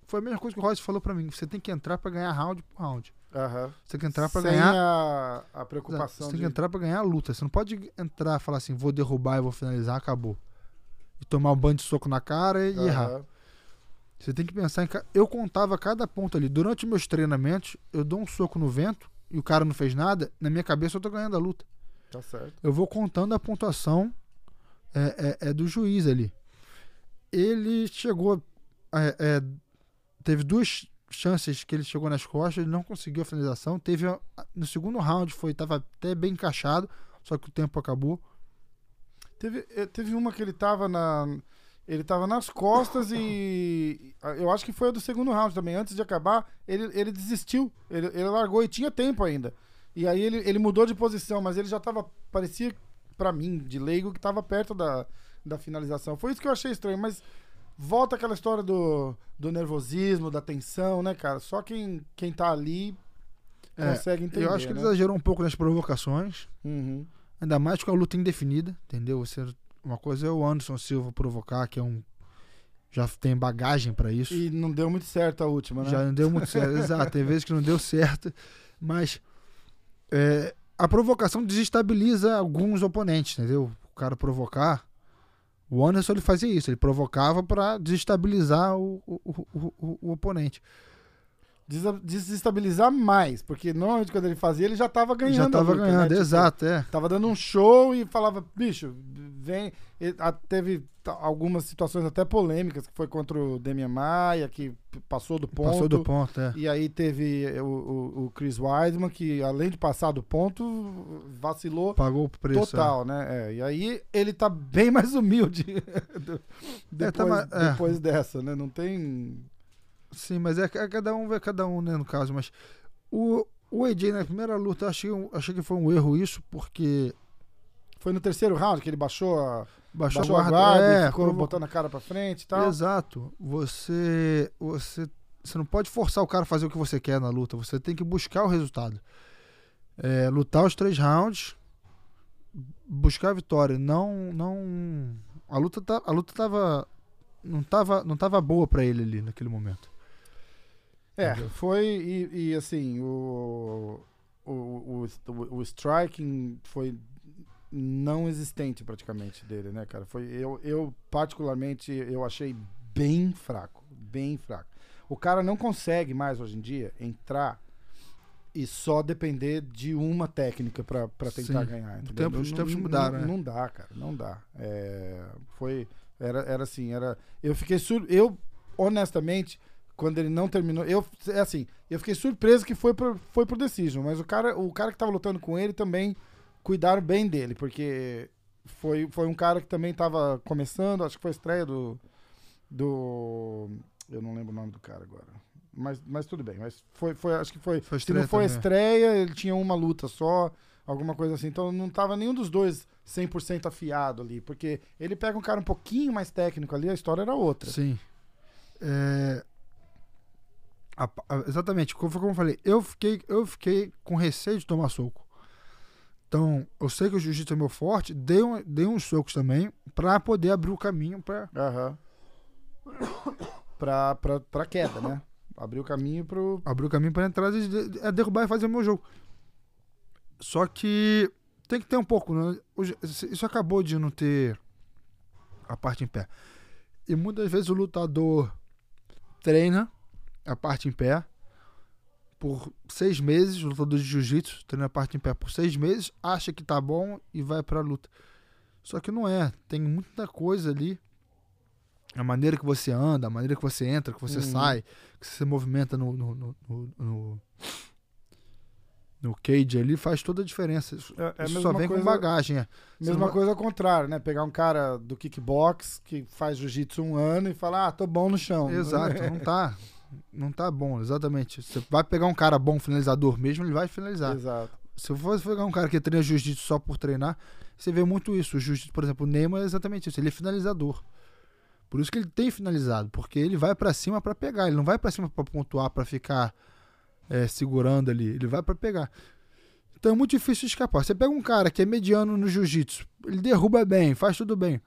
foi a mesma coisa que o Royce falou pra mim. Você tem que entrar pra ganhar round por round. Aham. Você tem que entrar pra Sem ganhar. a, a preocupação Você tem de... que entrar pra ganhar a luta. Você não pode entrar e falar assim, vou derrubar e vou finalizar, acabou. E tomar um banho de soco na cara e Aham. errar. Você tem que pensar em. Eu contava cada ponto ali. Durante meus treinamentos, eu dou um soco no vento e o cara não fez nada. Na minha cabeça, eu tô ganhando a luta. Tá certo. Eu vou contando a pontuação é, é- é do juiz ali. Ele chegou. é, é, teve duas chances que ele chegou nas costas, não conseguiu a finalização. Teve no segundo round foi tava até bem encaixado, só que o tempo acabou. Teve, eh, teve uma que ele tava na. Ele tava nas costas e. Eu acho que foi a do segundo round também. Antes de acabar, ele, ele desistiu. Ele, ele largou e tinha tempo ainda. E aí ele, ele mudou de posição, mas ele já tava. Parecia, pra mim, de leigo, que tava perto da, da finalização. Foi isso que eu achei estranho, mas volta aquela história do, do nervosismo, da tensão, né, cara? Só quem, quem tá ali É, consegue entender. Eu acho que ele né? exagerou um pouco nas provocações. Uhum. Ainda mais com a luta indefinida, entendeu? Você, uma coisa é o Anderson Silva provocar, que é um. Já tem bagagem pra isso. E não deu muito certo a última, né? Já não deu muito certo. Exato, tem vezes que não deu certo. Mas é, a provocação desestabiliza alguns oponentes, entendeu? O cara provocar. O Anderson ele fazia isso, ele provocava pra desestabilizar o, o, o- o oponente. Desestabilizar mais, porque normalmente quando ele fazia, ele já tava ganhando. Já a tava luta, né? ganhando, Tipo, exato, é. Tava dando um show e falava, bicho, vem. E, a- teve algumas situações até polêmicas, que foi contra o Demian Maia, que passou do ponto. Passou do ponto, é. E aí teve o, o- o Chris Weidman, que além de passar do ponto, vacilou Pagou o preço. é. total, né? É, e aí ele tá bem mais humilde do- É, tá depois, é. depois dessa, né? Não tem. Sim, mas é, é cada um vê cada um, né, no caso. Mas o, o AJ na primeira luta, eu achei, achei que foi um erro isso, porque Foi no terceiro round que ele baixou a, baixou, baixou a guarda. guarda, é, ficou provo- botando a cara pra frente e tal. Exato. Você, você, você não pode forçar o cara a fazer o que você quer na luta. Você tem que buscar o resultado. É, lutar os três rounds, buscar a vitória. Não, não. A luta, tá, a luta tava, não tava, não tava boa pra ele ali naquele momento. É, foi. E, e, assim, o, o, o, o, o striking foi não existente praticamente dele, né, cara? Foi, eu, eu, particularmente, eu achei bem fraco. Bem fraco. O cara não consegue mais hoje em dia entrar e só depender de uma técnica pra pra tentar Sim. ganhar. Entendeu? tempo- os tempos não- mudaram, não, né? não dá, cara. Não dá. É, foi. Era, era assim, era. Eu fiquei sur... Eu, honestamente, quando ele não terminou. Eu, é assim, eu fiquei surpreso que foi pro, foi pro Decision, mas o cara, o cara que tava lutando com ele também cuidaram bem dele, porque foi, foi um cara que também tava começando, acho que foi a estreia do. Do. Eu não lembro o nome do cara agora. Mas, mas tudo bem, mas foi, foi, acho que foi. Foi se não foi também. estreia, ele tinha uma luta só, alguma coisa assim. Então não tava nenhum dos dois 100% afiado ali, porque ele pega um cara um pouquinho mais técnico ali, a história era outra. Sim. É, a- a- exatamente, como como eu falei, eu fiquei, eu fiquei com receio de tomar soco. Então, eu sei que o jiu-jitsu é meu forte, dei, um, dei uns socos também pra poder abrir o caminho pra. Aham. Pra, pra, pra queda, né? Abriu o caminho pro. Abrir o caminho pra entrar e de- é derrubar e fazer o meu jogo. Só que tem que ter um pouco, né? Isso acabou de não ter a parte em pé. E muitas vezes o lutador treina a parte em pé por seis meses, lutador de jiu-jitsu treina a parte em pé por seis meses, acha que tá bom e vai pra luta. Só que não é. Tem muita coisa ali. A maneira que você anda, a maneira que você entra, que você Uhum. sai, que você se movimenta no, no, no, no, no- no cage ali, faz toda a diferença. Isso, É, é isso só vem coisa- com bagagem. É. Mesma não coisa ao contrário, né? Pegar um cara do kickbox que faz jiu-jitsu um ano e falar, ah, tô bom no chão. Exato, não tá. Não tá bom, exatamente. Você vai pegar um cara bom finalizador mesmo, ele vai finalizar. Exato. Se eu fosse pegar um cara que treina jiu-jitsu só por treinar, você vê muito isso. O jiu-jitsu, por exemplo, o Neymar é exatamente isso. Ele é finalizador. Por isso que ele tem finalizado, porque ele vai pra cima pra pegar. Ele não vai pra cima pra pontuar, pra ficar é, segurando ali. Ele vai pra pegar. Então é muito difícil escapar. Você pega um cara que é mediano no jiu-jitsu, ele derruba bem, faz tudo bem.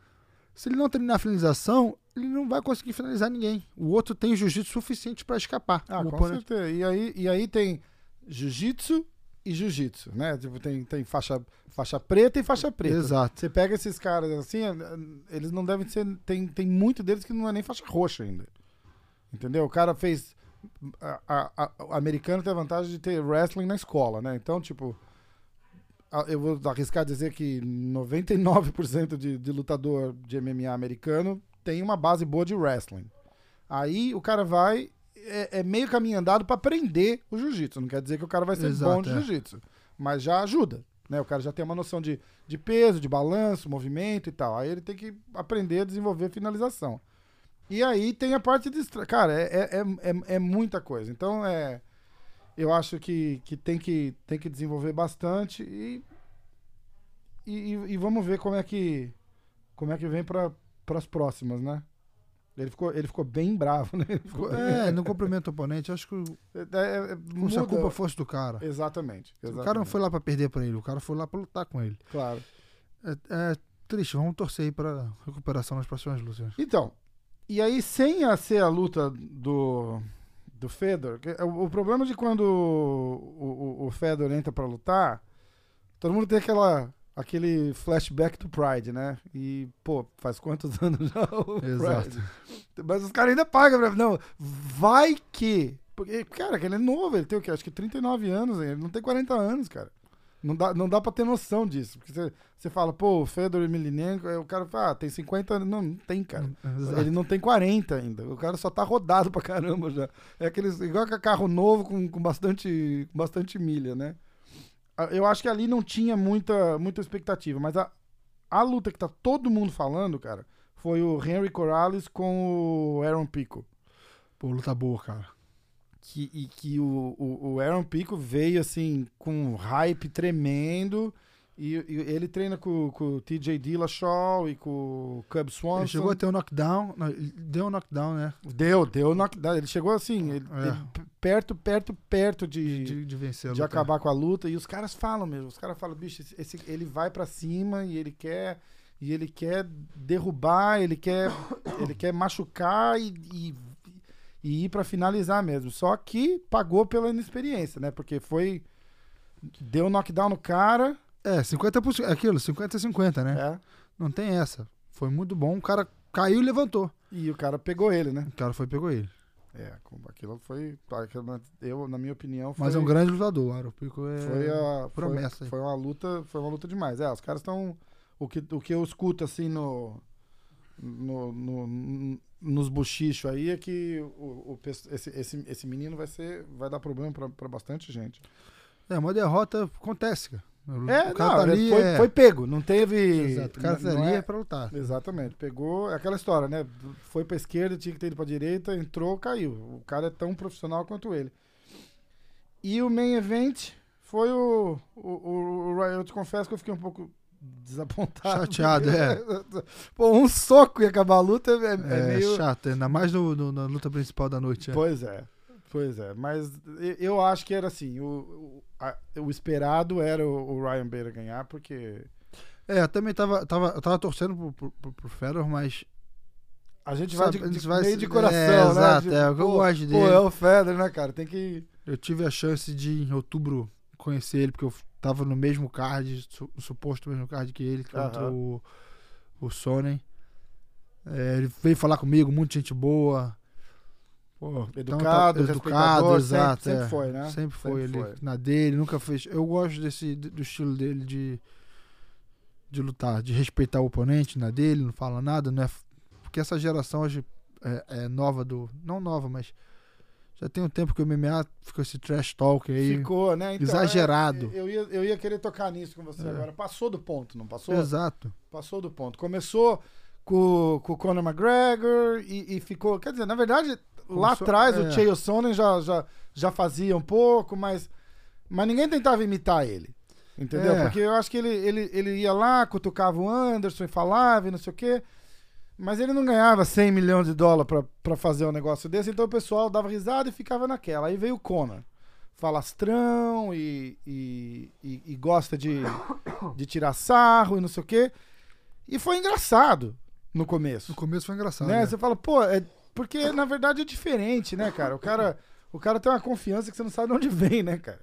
Se ele não treinar a finalização, ele não vai conseguir finalizar ninguém. O outro tem jiu-jitsu suficiente pra escapar. Ah, com oponente. certeza. E aí, e aí tem jiu-jitsu e jiu-jitsu, né? Tipo, tem, tem faixa, faixa preta e faixa preta. Exato. Você pega esses caras assim, eh, eles não devem ser. Tem, tem muito deles que não é nem faixa roxa ainda. Entendeu? O cara fez. A, a- a- o americano tem a vantagem de ter wrestling na escola, né? Então, tipo. Eu vou arriscar dizer que 99% de, de lutador de MMA americano tem uma base boa de wrestling. Aí o cara vai. É, é meio caminho andado pra aprender o jiu-jitsu. Não quer dizer que o cara vai ser Exato, bom de é. jiu-jitsu. Mas já ajuda. Né? O cara já tem uma noção de, de peso, de balanço, movimento e tal. Aí ele tem que aprender a desenvolver finalização. E aí tem a parte de. Cara, é, é, é, é- é muita coisa. Então, é. Eu acho que, que, tem que tem que desenvolver bastante e, e, e- e vamos ver como é que como é que vem para as próximas, né? Ele ficou, ele ficou bem bravo, né? Ficou- É, não cumprimenta o oponente. Acho que é, é, é, como se a muda- culpa fosse do cara. Exatamente, O cara não exatamente. foi lá pra perder pra ele, o cara foi lá pra lutar com ele. Claro. É, é triste, vamos torcer aí pra recuperação nas próximas lutas. Então, e aí sem a ser a luta do, do Fedor, é o, o problema de quando o, o, o Fedor entra pra lutar, todo mundo tem aquela aquele flashback do Pride, né? E, pô, faz quantos anos já o Exato. Pride? Mas os caras ainda pagam pra... Não, vai que... Porque, cara, ele é novo, ele tem o quê? Acho que 39 anos, ele não tem 40 anos, cara. Não dá, não dá pra ter noção disso. Porque você, você fala, pô, o Fedor Emelianenko, aí o cara fala, ah, tem 50 anos. Não, não tem, cara. Exato. Ele não tem 40 ainda. O cara só tá rodado pra caramba já. É aqueles, igual que carro novo com, com bastante, com bastante milha, né? Eu acho que ali não tinha muita, muita expectativa, mas a, a luta que tá todo mundo falando, cara, foi o Henry Corrales com o Aaron Pico. Pô, luta boa, cara. Que, e que o, o, o Aaron Pico veio assim com um hype tremendo. E, e ele treina com, com o TJ Dillashaw e com o Cub Swanson. Ele chegou a ter um knockdown, deu um knockdown, né? Deu, deu knockdown. Ele chegou assim, ele- É. ele perto, perto, perto de, de, De, de vencer a luta. acabar com a luta. E os caras falam mesmo. Os caras falam, bicho, esse, ele vai pra cima e ele quer. E ele quer derrubar, ele quer, ele quer machucar e, e, e ir pra finalizar mesmo. Só que pagou pela inexperiência, né? Porque foi. Deu knockdown no cara. É, 50%, é aquilo, 50 a 50, né? é, Não tem essa. Foi muito bom, o cara caiu e levantou. e o cara pegou ele, né? O cara foi e pegou ele. É, aquilo foi. Eu, na minha opinião, foi. Mas é um grande lutador, o Aaron Pico é... Foi a promessa Foi, foi uma luta, foi uma luta demais. É, os caras estão o que o que eu escuto assim no no, no- nos buchichos aí é que o, o esse, esse, esse menino vai ser vai dar problema pra bastante gente. É, uma derrota acontece, cara. É, o cara não, tá ali, foi, é... foi pego, não teve. Exato, o cara tá não ali é- é pra lutar. Exatamente, pegou é aquela história, né? Foi pra esquerda, tinha que ter ido pra direita, entrou, caiu. O cara é tão profissional quanto ele. E o main event foi o. o, o, o. Eu te confesso que eu fiquei um pouco desapontado. Chateado, é. Pô, um soco e acabar a luta é, é É, meio. chato, ainda mais no, no- na luta principal da noite. é. Pois é, pois é. Mas eu acho que era assim: o, o, a- o esperado era o, o Ryan Bader ganhar, porque É, eu também tava, tava, eu tava torcendo pro, pro, pro, pro Fedor, mas a gente vai a de, gente de- vai meio de coração, é, né? exato, Tipo, é, o que eu pô, gosto Pô, dele. é o Federer, né, cara? Tem que. eu tive a chance de, em outubro, conhecer ele, porque eu tava no mesmo card, su- no suposto mesmo card que ele, contra Aham. o, o Sonnen. É, ele veio falar comigo, muita gente boa. Pô, então Educado, tá- respeitador, exato. sempre- sempre é. foi, né? Sempre foi Sempre ele foi. na dele, nunca fez. Eu gosto desse do estilo dele de de lutar, de respeitar o oponente na dele, não fala nada, não é porque essa geração hoje é, é nova do, não nova, mas já tem um tempo que o MMA ficou esse trash talk aí. Ficou, né? Então, Exagerado. é, eu, ia, eu ia querer tocar nisso com você É. agora. Passou do ponto, não passou? Exato. Passou do ponto. Começou com, com o Conor McGregor e, e ficou. Quer dizer, na verdade, lá atrás o é. Chael Sonnen já, já, já fazia um pouco, mas, mas ninguém tentava imitar ele. Entendeu? É. Porque eu acho que ele, ele, ele ia lá, cutucava o Anderson e falava e não sei o quê. Mas ele não ganhava 100 milhões de dólares pra, pra fazer um negócio desse, então o pessoal dava risada e ficava naquela. Aí veio o Conor. Falastrão e, e, e, e gosta de, de tirar sarro e não sei o quê. E foi engraçado no começo. No começo foi engraçado. Né? né? Você fala, pô, é, porque na verdade é diferente, né, cara? O cara, o cara tem uma confiança que você não sabe de onde vem, né, cara?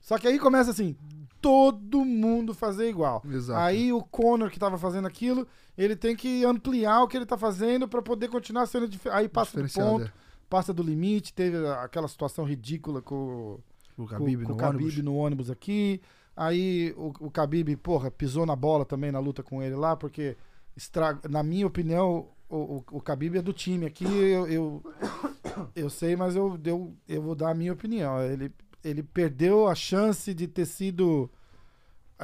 Só que aí começa assim, todo mundo fazer igual. Exato. Aí o Conor que tava fazendo aquilo, ele tem que ampliar o que ele tá fazendo pra poder continuar sendo diferente. Aí passa do ponto, passa do limite, teve aquela situação ridícula com, é. O com, Khabib com no o Khabib ônibus. no ônibus aqui. Aí o, o Khabib, porra, pisou na bola também na luta com ele lá, porque estraga, na minha opinião, o, o, o Khabib é do time aqui, eu, eu, eu sei, mas eu, eu, eu vou dar a minha opinião. Ele, ele perdeu a chance de ter sido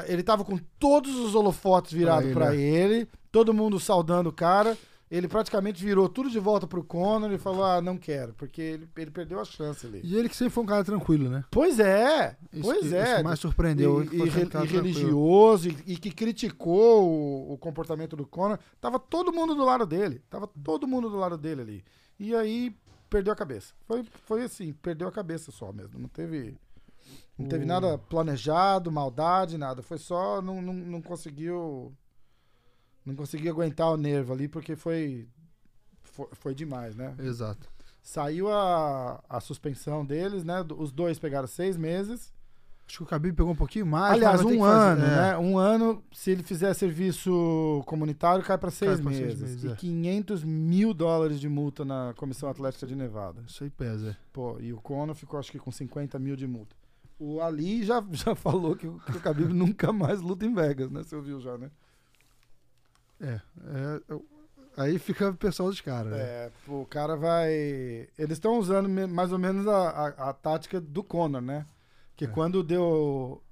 Ele tava com todos os holofotes virados ele, pra né? ele, todo mundo saudando o cara. Ele praticamente virou tudo de volta pro Conor e falou: Ah, não quero, porque ele, ele perdeu a chance ali. E ele que sempre foi um cara tranquilo, né? Pois é, Isso pois que, é. Isso mais surpreendeu. e, e um e religioso e, e que criticou o, o comportamento do Conor. Tava todo mundo do lado dele. Tava todo mundo do lado dele ali. E aí perdeu a cabeça. Foi, foi assim, perdeu a cabeça só mesmo. Não teve. Não teve O- nada planejado, maldade, nada. Foi só. Não, não, não conseguiu. Não conseguiu aguentar o nervo ali, porque foi. Foi, foi demais, né? Exato. Saiu a, a suspensão deles, né? Os dois pegaram seis meses. Acho que o Khabib pegou um pouquinho mais. Aliás, um que fazer- ano, é. né? Um ano, se ele fizer serviço comunitário, cai para seis, seis meses. meses, e é. 500 mil dólares de multa na Comissão Atlética de Nevada. Isso aí pesa. Pô, e o Conor ficou, acho que, com 50 mil de multa. O Ali já, já falou que, o- que o Khabib nunca mais luta em Vegas, né? Você ouviu já, né? É. é, aí fica o pessoal dos caras. né? É, o cara vai... Eles estão usando mais ou menos a, a, a tática do Conor, né? Que É. quando deu...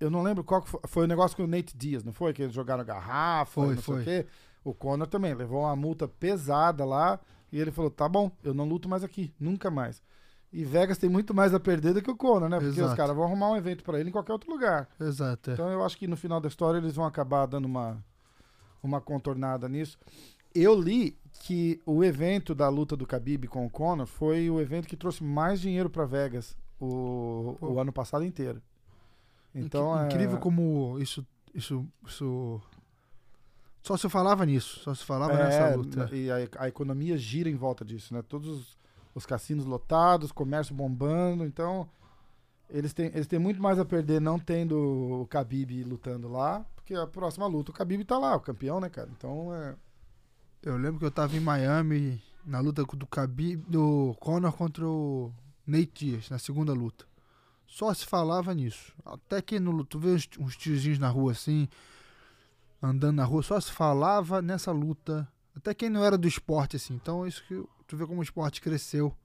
Eu não lembro qual foi. Foi o negócio com o Nate Diaz, não foi? Que eles jogaram garrafa, Foi, não sei foi. o quê. O Conor também levou uma multa pesada lá e ele falou: tá bom, eu não luto mais aqui, nunca mais. E Vegas tem muito mais a perder do que o Conor, né? Porque os Exato. caras vão arrumar um evento pra ele em qualquer outro lugar. Exato. é. Então eu acho que no final da história eles vão acabar dando uma, uma contornada nisso. Eu li que o evento da luta do Khabib com o Conor foi o evento que trouxe mais dinheiro pra Vegas o, o ano passado inteiro. Inc- Então é Incrível como isso, isso, isso. Só se falava nisso. Só se falava É, nessa luta. E a, a economia gira em volta disso, né? Todos os, os cassinos lotados, comércio bombando, então eles têm, eles têm muito mais a perder não tendo o Khabib lutando lá, porque a próxima luta o Khabib tá lá, o campeão, né, cara? Então é. Eu lembro que eu tava em Miami na luta do Khabib, do Conor contra o Nate Diaz, na segunda luta. Só se falava nisso. Até que no, tu vê uns, uns tiozinhos na rua assim, andando na rua, só se falava nessa luta. Até quem não era do esporte, assim. Então, isso que tu vê como o esporte cresceu.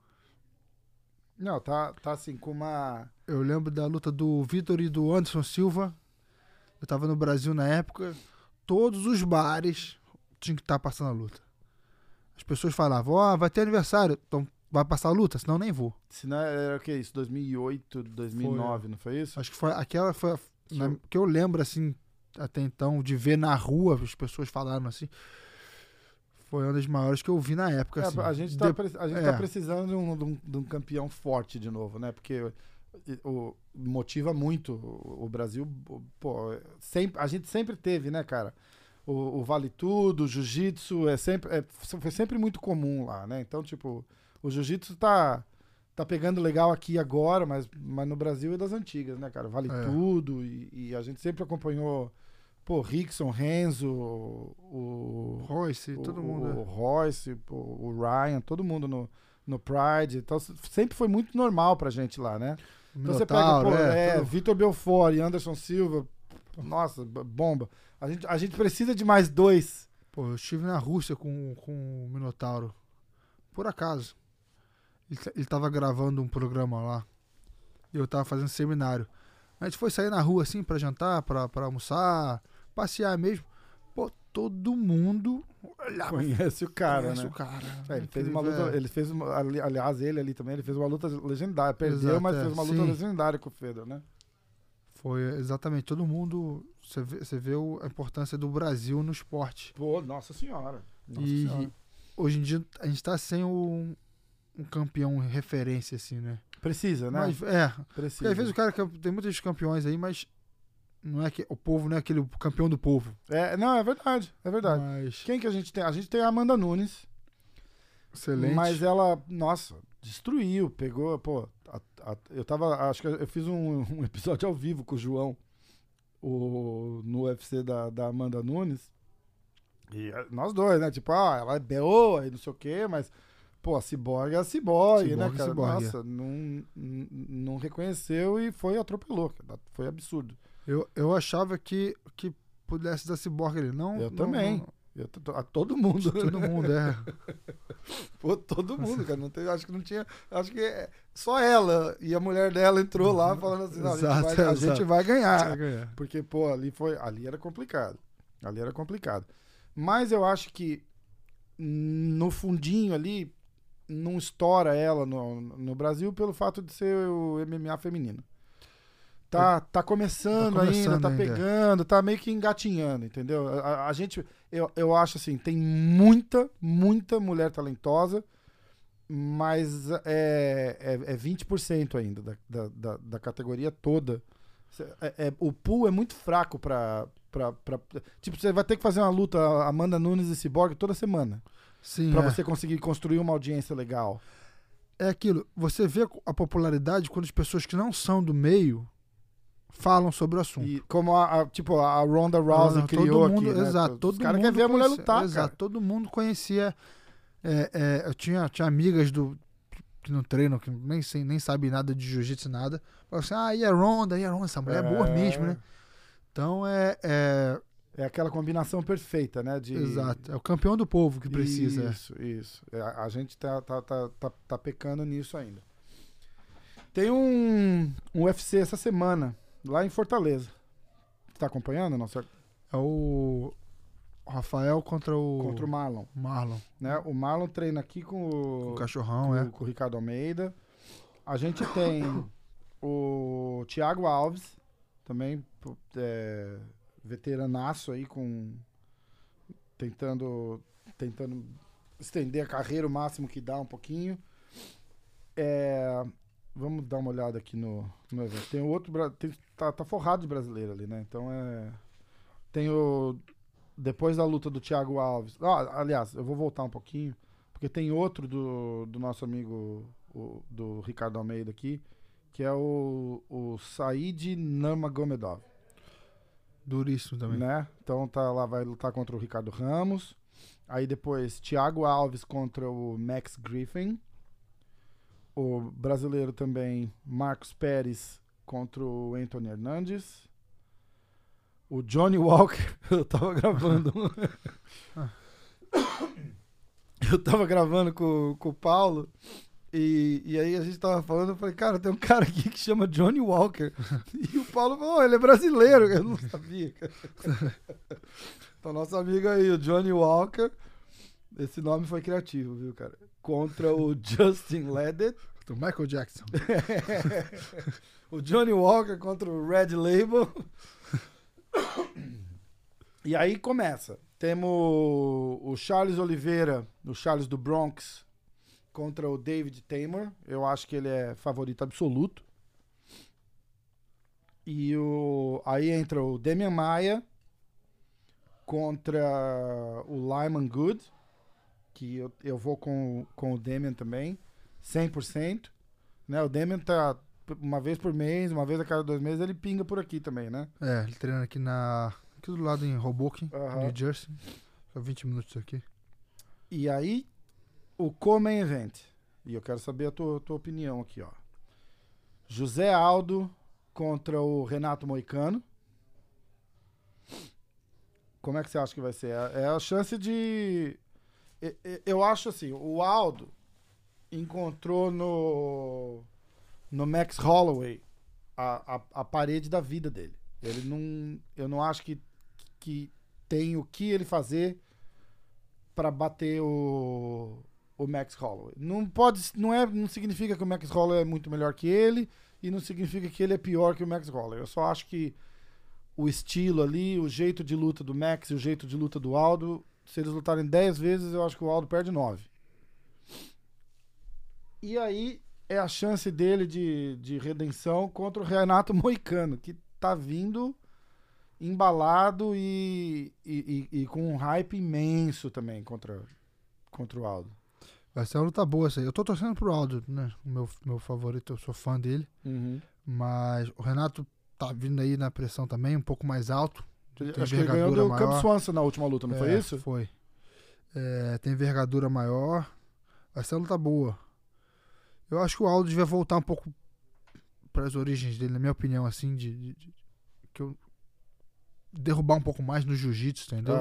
Não, tá, tá assim, com uma. Eu lembro da luta do Vitor e do Anderson Silva. Eu tava no Brasil na época. Todos os bares tinham que estar passando a luta. As pessoas falavam, ó, vai ter aniversário, então vai passar a luta, senão nem vou. Se não era o que isso? 2008, 2009, não foi isso? Acho que foi aquela foi a- Que na- eu- que eu lembro assim até então de ver na rua as pessoas falaram assim. Foi uma das maiores que eu vi na época. É, assim. a gente, tá, De- é. tá precisando de um, de um- de um campeão forte de novo, né? Porque o, motiva muito o, o Brasil. Pô, sempre, a gente sempre teve, né, cara? O, o Vale Tudo, o Jiu-Jitsu, é sempre, é, foi sempre muito comum lá, né? Então, tipo, o Jiu-Jitsu tá, tá pegando legal aqui agora, mas, mas no Brasil é das antigas, né, cara? Vale É. Tudo, e, e a gente sempre acompanhou, pô, Rickson, Renzo, o, Royce, o- todo o, mundo. O Royce, o, o Ryan, todo mundo no, no Pride. Então sempre foi muito normal pra gente lá, né? Então você pega, pô, é, é, todo- Vitor Belfort e Anderson Silva. Nossa, bomba. A gente, a gente precisa de mais dois. Pô, eu estive na Rússia com, com o Minotauro. Por acaso. Ele, ele tava gravando um programa lá. E eu tava fazendo seminário. A gente foi sair na rua assim pra jantar, pra almoçar, passear mesmo. Todo mundo olhava. Conhece o cara, conhece né? o cara. É, ele fez uma luta. é. Ele fez uma, ali- aliás, ele ali também, ele fez uma luta legendária. Perdeu, Exato, mas é. fez uma luta Sim. legendária com o Fedor, né? Foi exatamente todo mundo. Você vê, você vê a importância do Brasil no esporte. Pô, nossa senhora. Nossa e senhora. hoje em dia a gente tá sem um, um campeão referência, assim, né? Precisa, né? Mas, é, Precisa. Porque às vezes o cara quer- tem muitos campeões aí, mas não é que o povo não é aquele campeão do povo. É, não, é verdade, é verdade. Mas Quem que a gente tem? A gente tem a Amanda Nunes. excelente. Mas ela, nossa, destruiu, pegou, pô. a- a- eu tava, acho que eu fiz um, um episódio ao vivo com o João o, no UFC da, da Amanda Nunes. E eh, nós dois, né? Tipo, ah, ela é boa e não sei o quê, mas, pô, a Cyborg é a Cyborg, né, cara? Cyborg, Nossa, não, não, reconheceu e foi atropelou. Foi absurdo. Eu, eu achava que, que pudesse dar ciborgue ali. Não, Eu não- também. não- Eu tô- a todo mundo. Todo mundo, é. Pô, todo mundo, cara. Não tem, acho que não tinha. Acho que é só ela e a mulher dela entrou lá falando assim: não, a, gente Exato, vai, a exato. gente vai ganhar. Vai ganhar. Porque, pô, ali foi. Ali era complicado. Ali era complicado. Mas eu acho que no fundinho ali não estoura ela no, no Brasil pelo fato de ser o MMA feminino. Tá, tá começando, Tá ainda, começando tá ainda. pegando, tá meio que engatinhando, entendeu? A, a- gente, eu, eu acho assim, tem muita, muita mulher talentosa, mas é, é, é 20% ainda da, da, da, da categoria toda. É- é- o pool é muito fraco pra, pra, pra. Tipo, você vai ter que fazer uma luta Amanda Nunes e Cyborg toda semana. Sim, Pra é. você conseguir construir uma audiência legal. é aquilo. Você vê a popularidade quando as pessoas que não são do meio falam sobre o assunto. E como a, a- tipo, a Ronda Rousey Ah, criou todo mundo, aqui, né? Exato, Os todo mundo querem ver a mulher conhecia- lutar, Exato, cara. todo mundo conhecia. é, é, eu tinha, tinha amigas do que não treinam, que nem, sei- nem sabem nada de jiu-jitsu, nada. Falavam assim, ah, e a Ronda, e a Ronda, essa mulher é, boa É. mesmo, né? Então é, é- É aquela combinação perfeita, né? De... Exato, é o campeão do povo que precisa. é. Isso, isso. É, A, a gente tá, tá, tá, tá, tá pecando nisso ainda. Tem um, um UFC essa semana, lá em Fortaleza. Você tá acompanhando? Você- É o Rafael contra o, Contra o Marlon. Marlon, Né? O Marlon treina aqui com o, o cachorrão, com, é. com o Ricardo Almeida. A gente tem o Thiago Alves, também é, veteranaço aí com tentando tentando estender a carreira o máximo que dá um pouquinho. É, vamos dar uma olhada aqui no, no evento. Tem outro tem, tá, tá forrado de brasileiro ali, né? Então é tem o depois da luta do Thiago Alves. Ah, aliás, eu vou voltar um pouquinho. Porque tem outro do, do nosso amigo, o- do Ricardo Almeida aqui, que é o, o Said Nurmagomedov, Duríssimo também. né? Então tá lá, vai lutar contra o Ricardo Ramos. Aí depois, Thiago Alves contra o Max Griffin. O brasileiro também, Marcos Pérez contra o Anthony Hernandes. O Johnny Walker, eu tava gravando. eu tava gravando com, com o Paulo. E, e aí a gente tava falando, eu falei, cara, tem um cara aqui que chama Johnny Walker. E o Paulo falou, "Oh, ele é brasileiro. Eu não sabia. Então, nosso amigo aí, o Johnny Walker. Esse nome foi criativo, viu, cara? Contra o Justin Ledet. Do Michael Jackson. o Johnny Walker contra o Red Label. e aí começa. Temos o Charles Oliveira, o Charles do Bronx, contra o David Tamer. Eu acho que ele é favorito absoluto. E o, aí entra o Damian Maia contra o Lyman Good, que eu, eu vou com, com o Damian também, 100%. Né? O Damian tá uma vez por mês, uma vez a cada dois meses, ele pinga por aqui também, né? É, ele treina aqui na. Aqui do lado em Hoboken. New Jersey. Só 20 minutos aqui. E aí, o Come Event. E eu quero saber a tua, tua opinião aqui, ó. José Aldo contra o Renato Moicano. Como é que você acha que vai ser? É é a chance de. Eu acho assim, o Aldo encontrou no. No Max Holloway a, a, a parede da vida dele. Ele não. Eu não acho que, que tem o que ele fazer para bater o, o Max Holloway. Não pode, não é, não significa que o Max Holloway é muito melhor que ele e não significa que ele é pior que o Max Holloway. Eu só acho que o estilo ali, o jeito de luta do Max e o jeito de luta do Aldo, se eles lutarem 10 vezes, eu acho que o Aldo perde 9. E aí é a chance dele de, de redenção contra o Renato Moicano, que tá vindo embalado e, e, e- e com um hype imenso também contra, contra o Aldo. Vai ser uma luta boa essa aí. Eu tô torcendo pro Aldo, né? O meu, meu favorito, eu sou fã dele. Mas o Renato tá vindo aí na pressão também, um pouco mais alto. Tem Acho que ele ganhou do maior. Cub Swanson na última luta, não foi É, isso? Foi. É, tem envergadura maior. Vai ser uma luta boa. Eu acho que o Aldo devia voltar um pouco para as origens dele, na minha opinião, assim, de, de- de- que eu derrubar um pouco mais no jiu-jitsu, entendeu?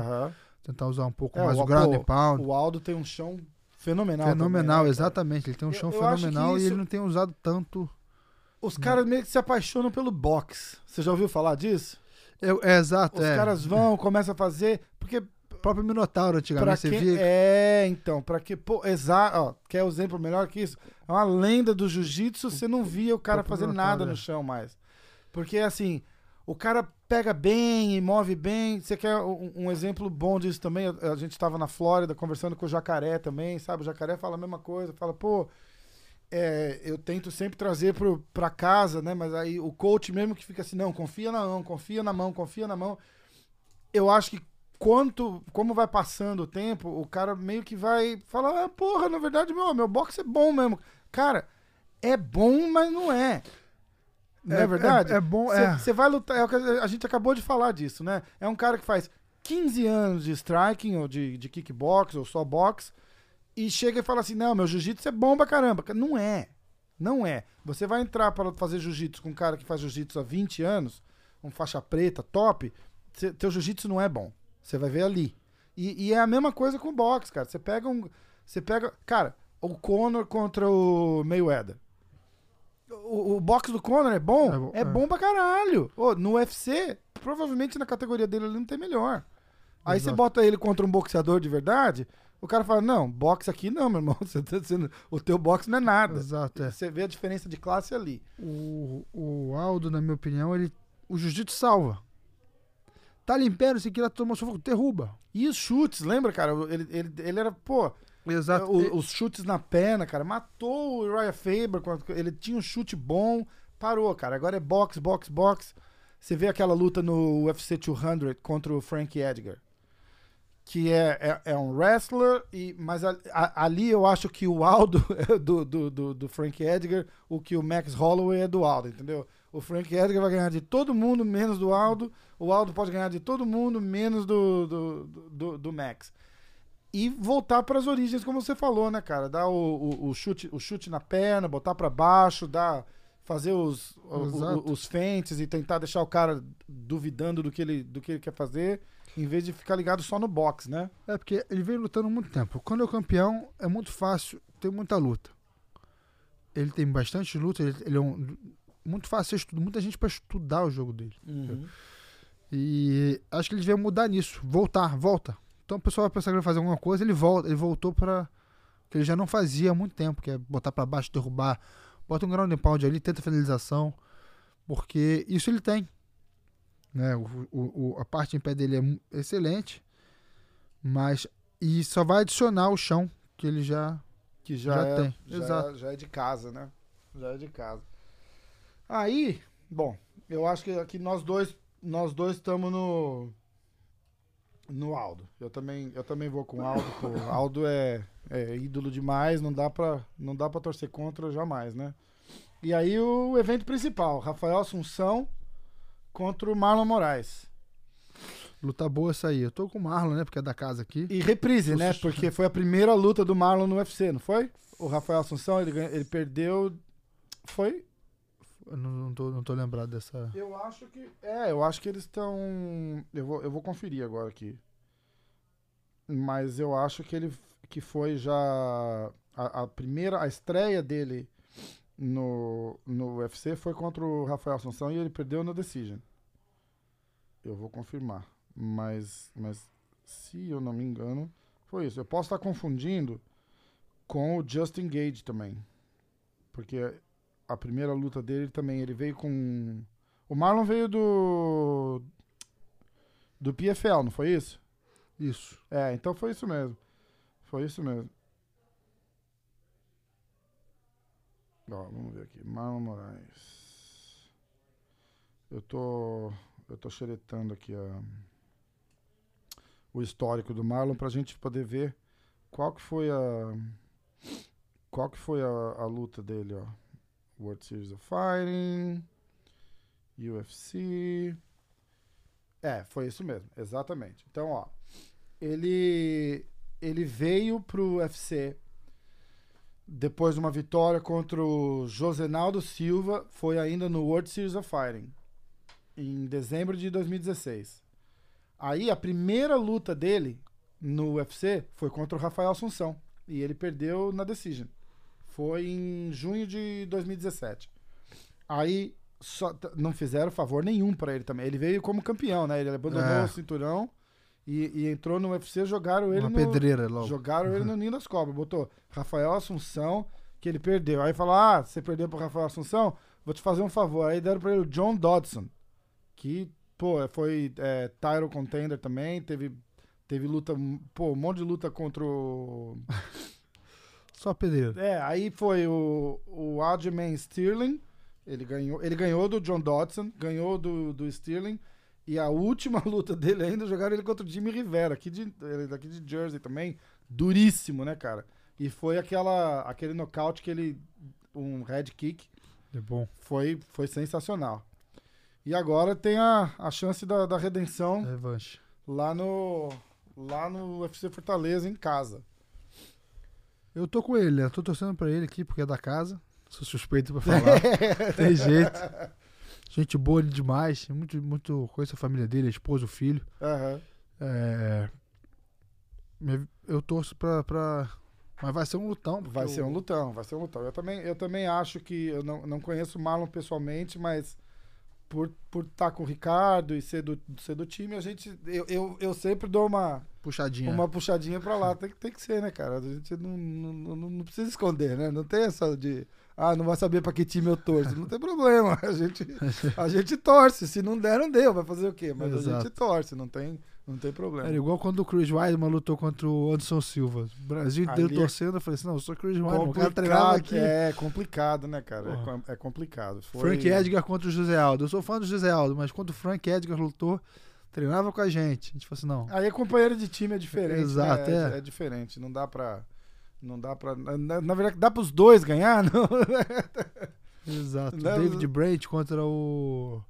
Tentar usar um pouco É, mais o- o ground and pound. O Aldo tem um chão fenomenal. Fenomenal, também, né, exatamente. Ele tem um Eu- chão eu fenomenal e isso- ele não tem usado tanto. Os caras meio que se apaixonam pelo boxe. Você já ouviu falar disso? Eu- é, exato, Os é. caras vão, começam a fazer. Porque O próprio Minotauro antigamente, você quem, via. É, então, pra que. Pô, exato. Ó, quer um exemplo melhor que isso? É uma lenda do jiu-jitsu, você não via o cara fazer nada é. no chão mais. Porque, assim, o cara pega bem e move bem. Você quer um, um exemplo bom disso também? A, a gente tava na Flórida conversando com o Jacaré também, sabe? O Jacaré fala a mesma coisa, fala, pô. É, eu tento sempre trazer pro, pra casa, né? Mas aí o coach mesmo que fica assim, não, confia na mão, confia na mão, confia na mão. Eu acho que quanto, como vai passando o tempo, o cara meio que vai falar, ah, porra, na verdade, meu, meu boxe é bom mesmo. Cara, é bom, mas não é. Não é, verdade? É, é bom, é. Você vai lutar, é a gente acabou de falar disso, né? É um cara que faz 15 anos de striking, ou de, de kickbox, ou só boxe, e chega e fala assim, não, meu jiu-jitsu é bom pra caramba. Não é. Não é. Você vai entrar para fazer jiu-jitsu com um cara que faz jiu-jitsu há 20 anos, um faixa preta, top, cê- teu jiu-jitsu não é bom. Você vai ver ali. E, e é a mesma coisa com o boxe, cara. Você pega um. Você pega. Cara, o Conor contra o Mayweather. O, o boxe do Conor é bom? É bom, É é. bom pra caralho. Ô, no UFC, provavelmente na categoria dele ele não tem melhor. Aí você Exato. bota ele contra um boxeador de verdade, o cara fala: Não, boxe aqui não, meu irmão. Você tá dizendo, o teu boxe não é nada. Exato, é. Você vê a diferença de classe ali. O, o Aldo, na minha opinião, ele. O jiu-jitsu salva. Tá limpando, se quiser tomar sufoco, derruba. E os chutes, lembra, cara? Ele, ele, ele era, pô, Exato. o- os chutes na perna, cara. Matou o Uriah Faber. Ele tinha um chute bom, parou, cara. Agora é boxe, boxe, boxe. Você vê aquela luta no UFC 200 contra o Frank Edgar. Que é, é, é um wrestler, e, mas a- a- ali eu acho que o Aldo é do, do, do, do Frank Edgar, o que o Max Holloway é do Aldo, entendeu? O Frank Edgar vai ganhar de todo mundo, menos do Aldo. O Aldo pode ganhar de todo mundo, menos do, do, do, do- Max. E voltar para as origens, como você falou, né, cara? Dar o, o, o chute, o chute na perna, botar para baixo, dar, fazer os, o- os feints e tentar deixar o cara duvidando do que, ele, do que ele quer fazer, em vez de ficar ligado só no box, né? É porque ele vem lutando muito tempo. Quando é o campeão, é muito fácil, tem muita luta. Ele tem bastante luta, ele, ele é um, muito fácil estudo, muita gente para estudar o jogo dele. E acho que ele devia mudar nisso, voltar, volta. Então o pessoal vai pensar que ele vai fazer alguma coisa, ele volta, ele voltou para que ele já não fazia há muito tempo, que é botar para baixo, derrubar, bota um ground and pound ali, tenta finalização, porque isso ele tem. Né? O, o- a parte em pé dele é excelente, mas e só vai adicionar o chão que ele já Que já, Já é, tem, já, exato. é- já é de casa, né? Já é de casa. Aí, bom, eu acho que aqui nós dois nós dois estamos no no Aldo. Eu também eu também vou com o Aldo. Pô, o Aldo é, é ídolo demais, não dá para não dá para torcer contra jamais, né? E aí o evento principal, Rafael Assunção contra o Marlon Moraes. luta boa essa aí. Eu tô com o Marlon, né, porque é da casa aqui. E reprise, né? Porque foi a primeira luta do Marlon no UFC, não foi? O Rafael Assunção, ele, ganha- ele perdeu. Foi? Eu não, não, tô, não tô lembrado dessa. Eu acho que. É, eu acho que eles estão. Eu vou, eu vou conferir agora aqui. Mas eu acho que ele que foi já. A, a primeira. A estreia dele no, no UFC foi contra o Rafael Assunção e ele perdeu na Decision. Eu vou confirmar. Mas, mas se eu não me engano, foi isso. Eu posso estar confundindo com o Justin Gage também. Porque a primeira luta dele também, ele veio com. O Marlon veio do. Do PFL, não foi isso? Isso. É, então foi isso mesmo. Foi isso mesmo. Ó, vamos ver aqui. Marlon Moraes. Eu tô. Eu tô xeretando aqui a, o histórico do Marlon pra gente poder ver qual que foi a. Qual que foi a, a luta dele, ó. World Series of Fighting. UFC. É, foi isso mesmo, exatamente. Então, ó, ele ele veio pro UFC depois de uma vitória contra o Josenaldo Silva, foi ainda no World Series of Fighting em dezembro de 2016. Aí a primeira luta dele no UFC foi contra o Rafael Assunção. E ele perdeu na Decision. Foi em junho de 2017. Aí só, não fizeram favor nenhum pra ele também. Ele veio como campeão, né? Ele abandonou É. o cinturão e, e entrou no UFC, jogaram ele Uma no, pedreira logo. Jogaram ele no Ninho das Cobras. Botou Rafael Assunção, que ele perdeu. Aí falou: Ah, você perdeu pro Rafael Assunção? Vou te fazer um favor. Aí deram pra ele o John Dodson, que, pô, foi é, title contender também. Teve, teve luta, pô, um monte de luta contra o. Só pedreira. É, aí foi o, o Aljamain Sterling. Ele ganhou, ele ganhou do John Dodson, ganhou do, do Sterling. E a última luta dele ainda jogaram ele contra o Jimmy Rivera, aqui de, ele daqui de Jersey também. Duríssimo, né, cara? E foi aquela, aquele nocaute que ele. Um head kick. É bom. Foi, foi sensacional. E agora tem a, a chance da, da redenção Revanche. lá no. Lá no UFC Fortaleza, em casa. Eu tô com ele, né? Tô torcendo pra ele aqui porque é da casa. Sou suspeito pra falar. Tem jeito. Gente boa ele demais. Muito, muito conheço a família dele, a esposa, o filho. Aham. É, Eu torço pra, pra. Mas vai ser um lutão. Vai ser o- um lutão, vai ser um lutão. Eu também, eu também acho que. Eu não, não conheço o Marlon pessoalmente, mas por estar por tá com o Ricardo e ser do, ser do time, a gente. Eu, eu, eu sempre dou uma, Puxadinha. uma puxadinha pra lá. Tem, que- tem que ser, né, cara? A gente não, não, não, não precisa esconder, né? Não tem essa de. Ah, não vai saber pra que time eu torço. Não tem problema. A gente, a gente torce. Se não der, não deu. Vai fazer o quê? Mas a Exato. gente torce, não tem, não tem problema. Era igual quando o Chris Weidman lutou contra o Anderson Silva. O Brasil inteiro é- torcendo. Eu falei assim: não, eu sou Chris Weidman. O cara treinava aqui. É complicado, né, cara? É, Porra. é complicado. Foi- Frank Edgar contra o José Aldo. Eu sou fã do José Aldo, mas quando o Frank Edgar lutou, treinava com a gente. A gente falou assim: não. Aí companheiro de time é diferente. Exato, né? é. é. diferente. Não dá pra. Não dá pra. Na, na verdade, dá pros dois ganhar, não? Exato. Não, David Brandt contra o.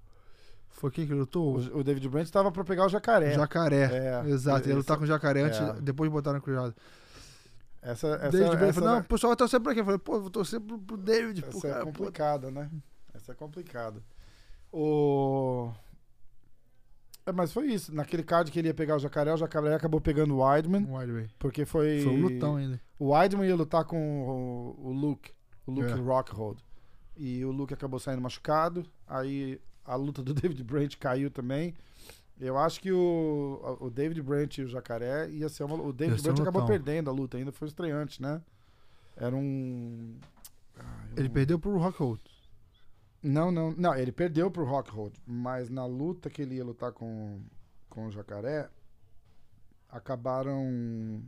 Foi quem que lutou? O, o David Brandt tava pra pegar o jacaré. Jacaré. É, Exato. Ele ia esse- lutar com o Jacaré antes, é. depois botaram o Cruzado. Essa, essa, David Brandt essa, falou: não, o pessoal vai torcer pra quem? Eu falei: pô, vou torcer pro, pro David. Pro essa é complicada, né? Essa é complicada. O. É, mas foi isso. Naquele card que ele ia pegar o jacaré, o jacaré acabou pegando o Weidman, Wideway. porque foi. Foi um lutão ainda. O Weidman ia lutar com o, o Luke, o Luke É. Rockhold. E o Luke acabou saindo machucado. Aí a luta do David Brandt caiu também. Eu acho que o, o David Brandt e o Jacaré ia ser uma. O David Brandt acabou lutão. perdendo a luta, ainda foi estreante, né? Era um. Ah, Ele não- perdeu pro Rockhold. Não, não, não, ele perdeu pro Rockhold, mas na luta que ele ia lutar com, com o Jacaré, acabaram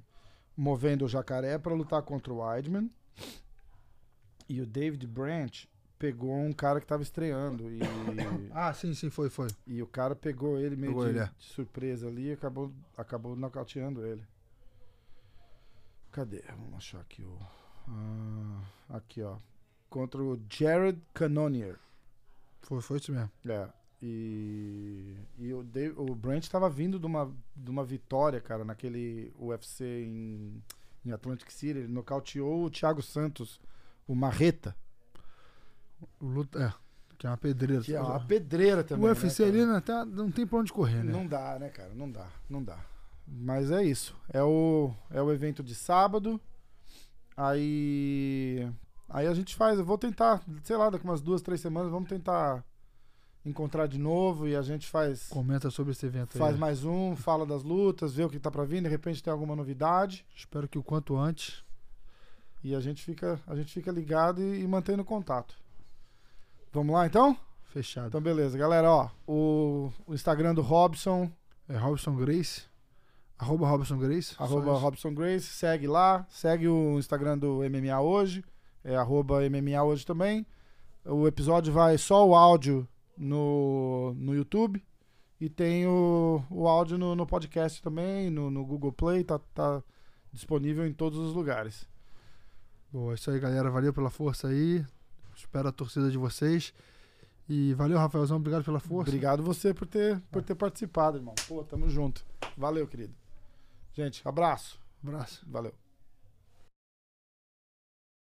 movendo o Jacaré para lutar contra o Weidman. E o David Branch pegou um cara que tava estreando e, Ah, sim, sim, foi, foi. e o cara pegou ele meio de, ele, é. de surpresa ali e acabou acabou nocauteando ele. Cadê? Vamos achar aqui o ah, aqui, ó. Contra o Jared Cannonier. Foi, foi isso mesmo. É. E, e o, Dave, o Brent estava vindo de uma, de uma vitória, cara, naquele UFC em, em Atlantic City. Ele nocauteou o Thiago Santos, o Marreta, luta, é, que é uma pedreira. que é uma pedreira o também. UFC né, ali né, tá- não tem pra onde correr, né? Não dá, né, cara? Não dá, não dá. Mas é isso. É o, é o evento de sábado. Aí. Aí a gente faz. Eu vou tentar, sei lá, daqui umas duas, três semanas, vamos tentar encontrar de novo e a gente faz. Comenta sobre esse evento Faz aí. mais um, fala das lutas, vê o que tá pra vir, de repente tem alguma novidade Espero que o quanto antes. e a gente fica, a gente fica ligado e, e mantendo contato. Vamos lá então? Fechado. Então beleza, galera, ó, o, o Instagram do Robson, É Robson Grace. Arroba Robson Grace. arroba. Robson Grace, segue lá, segue o Instagram do MMA hoje, é arroba MMA hoje também. O episódio vai só o áudio no, no YouTube e tem o, o áudio no, no podcast também, no, no Google Play, tá, tá disponível em todos os lugares. Boa, é isso aí, galera. Valeu pela força aí. Espero a torcida de vocês. E valeu, Rafaelzão. Obrigado pela força. Obrigado você por ter, por ter participado, irmão. Pô, tamo junto. Valeu, querido. Gente, abraço. Abraço. Valeu.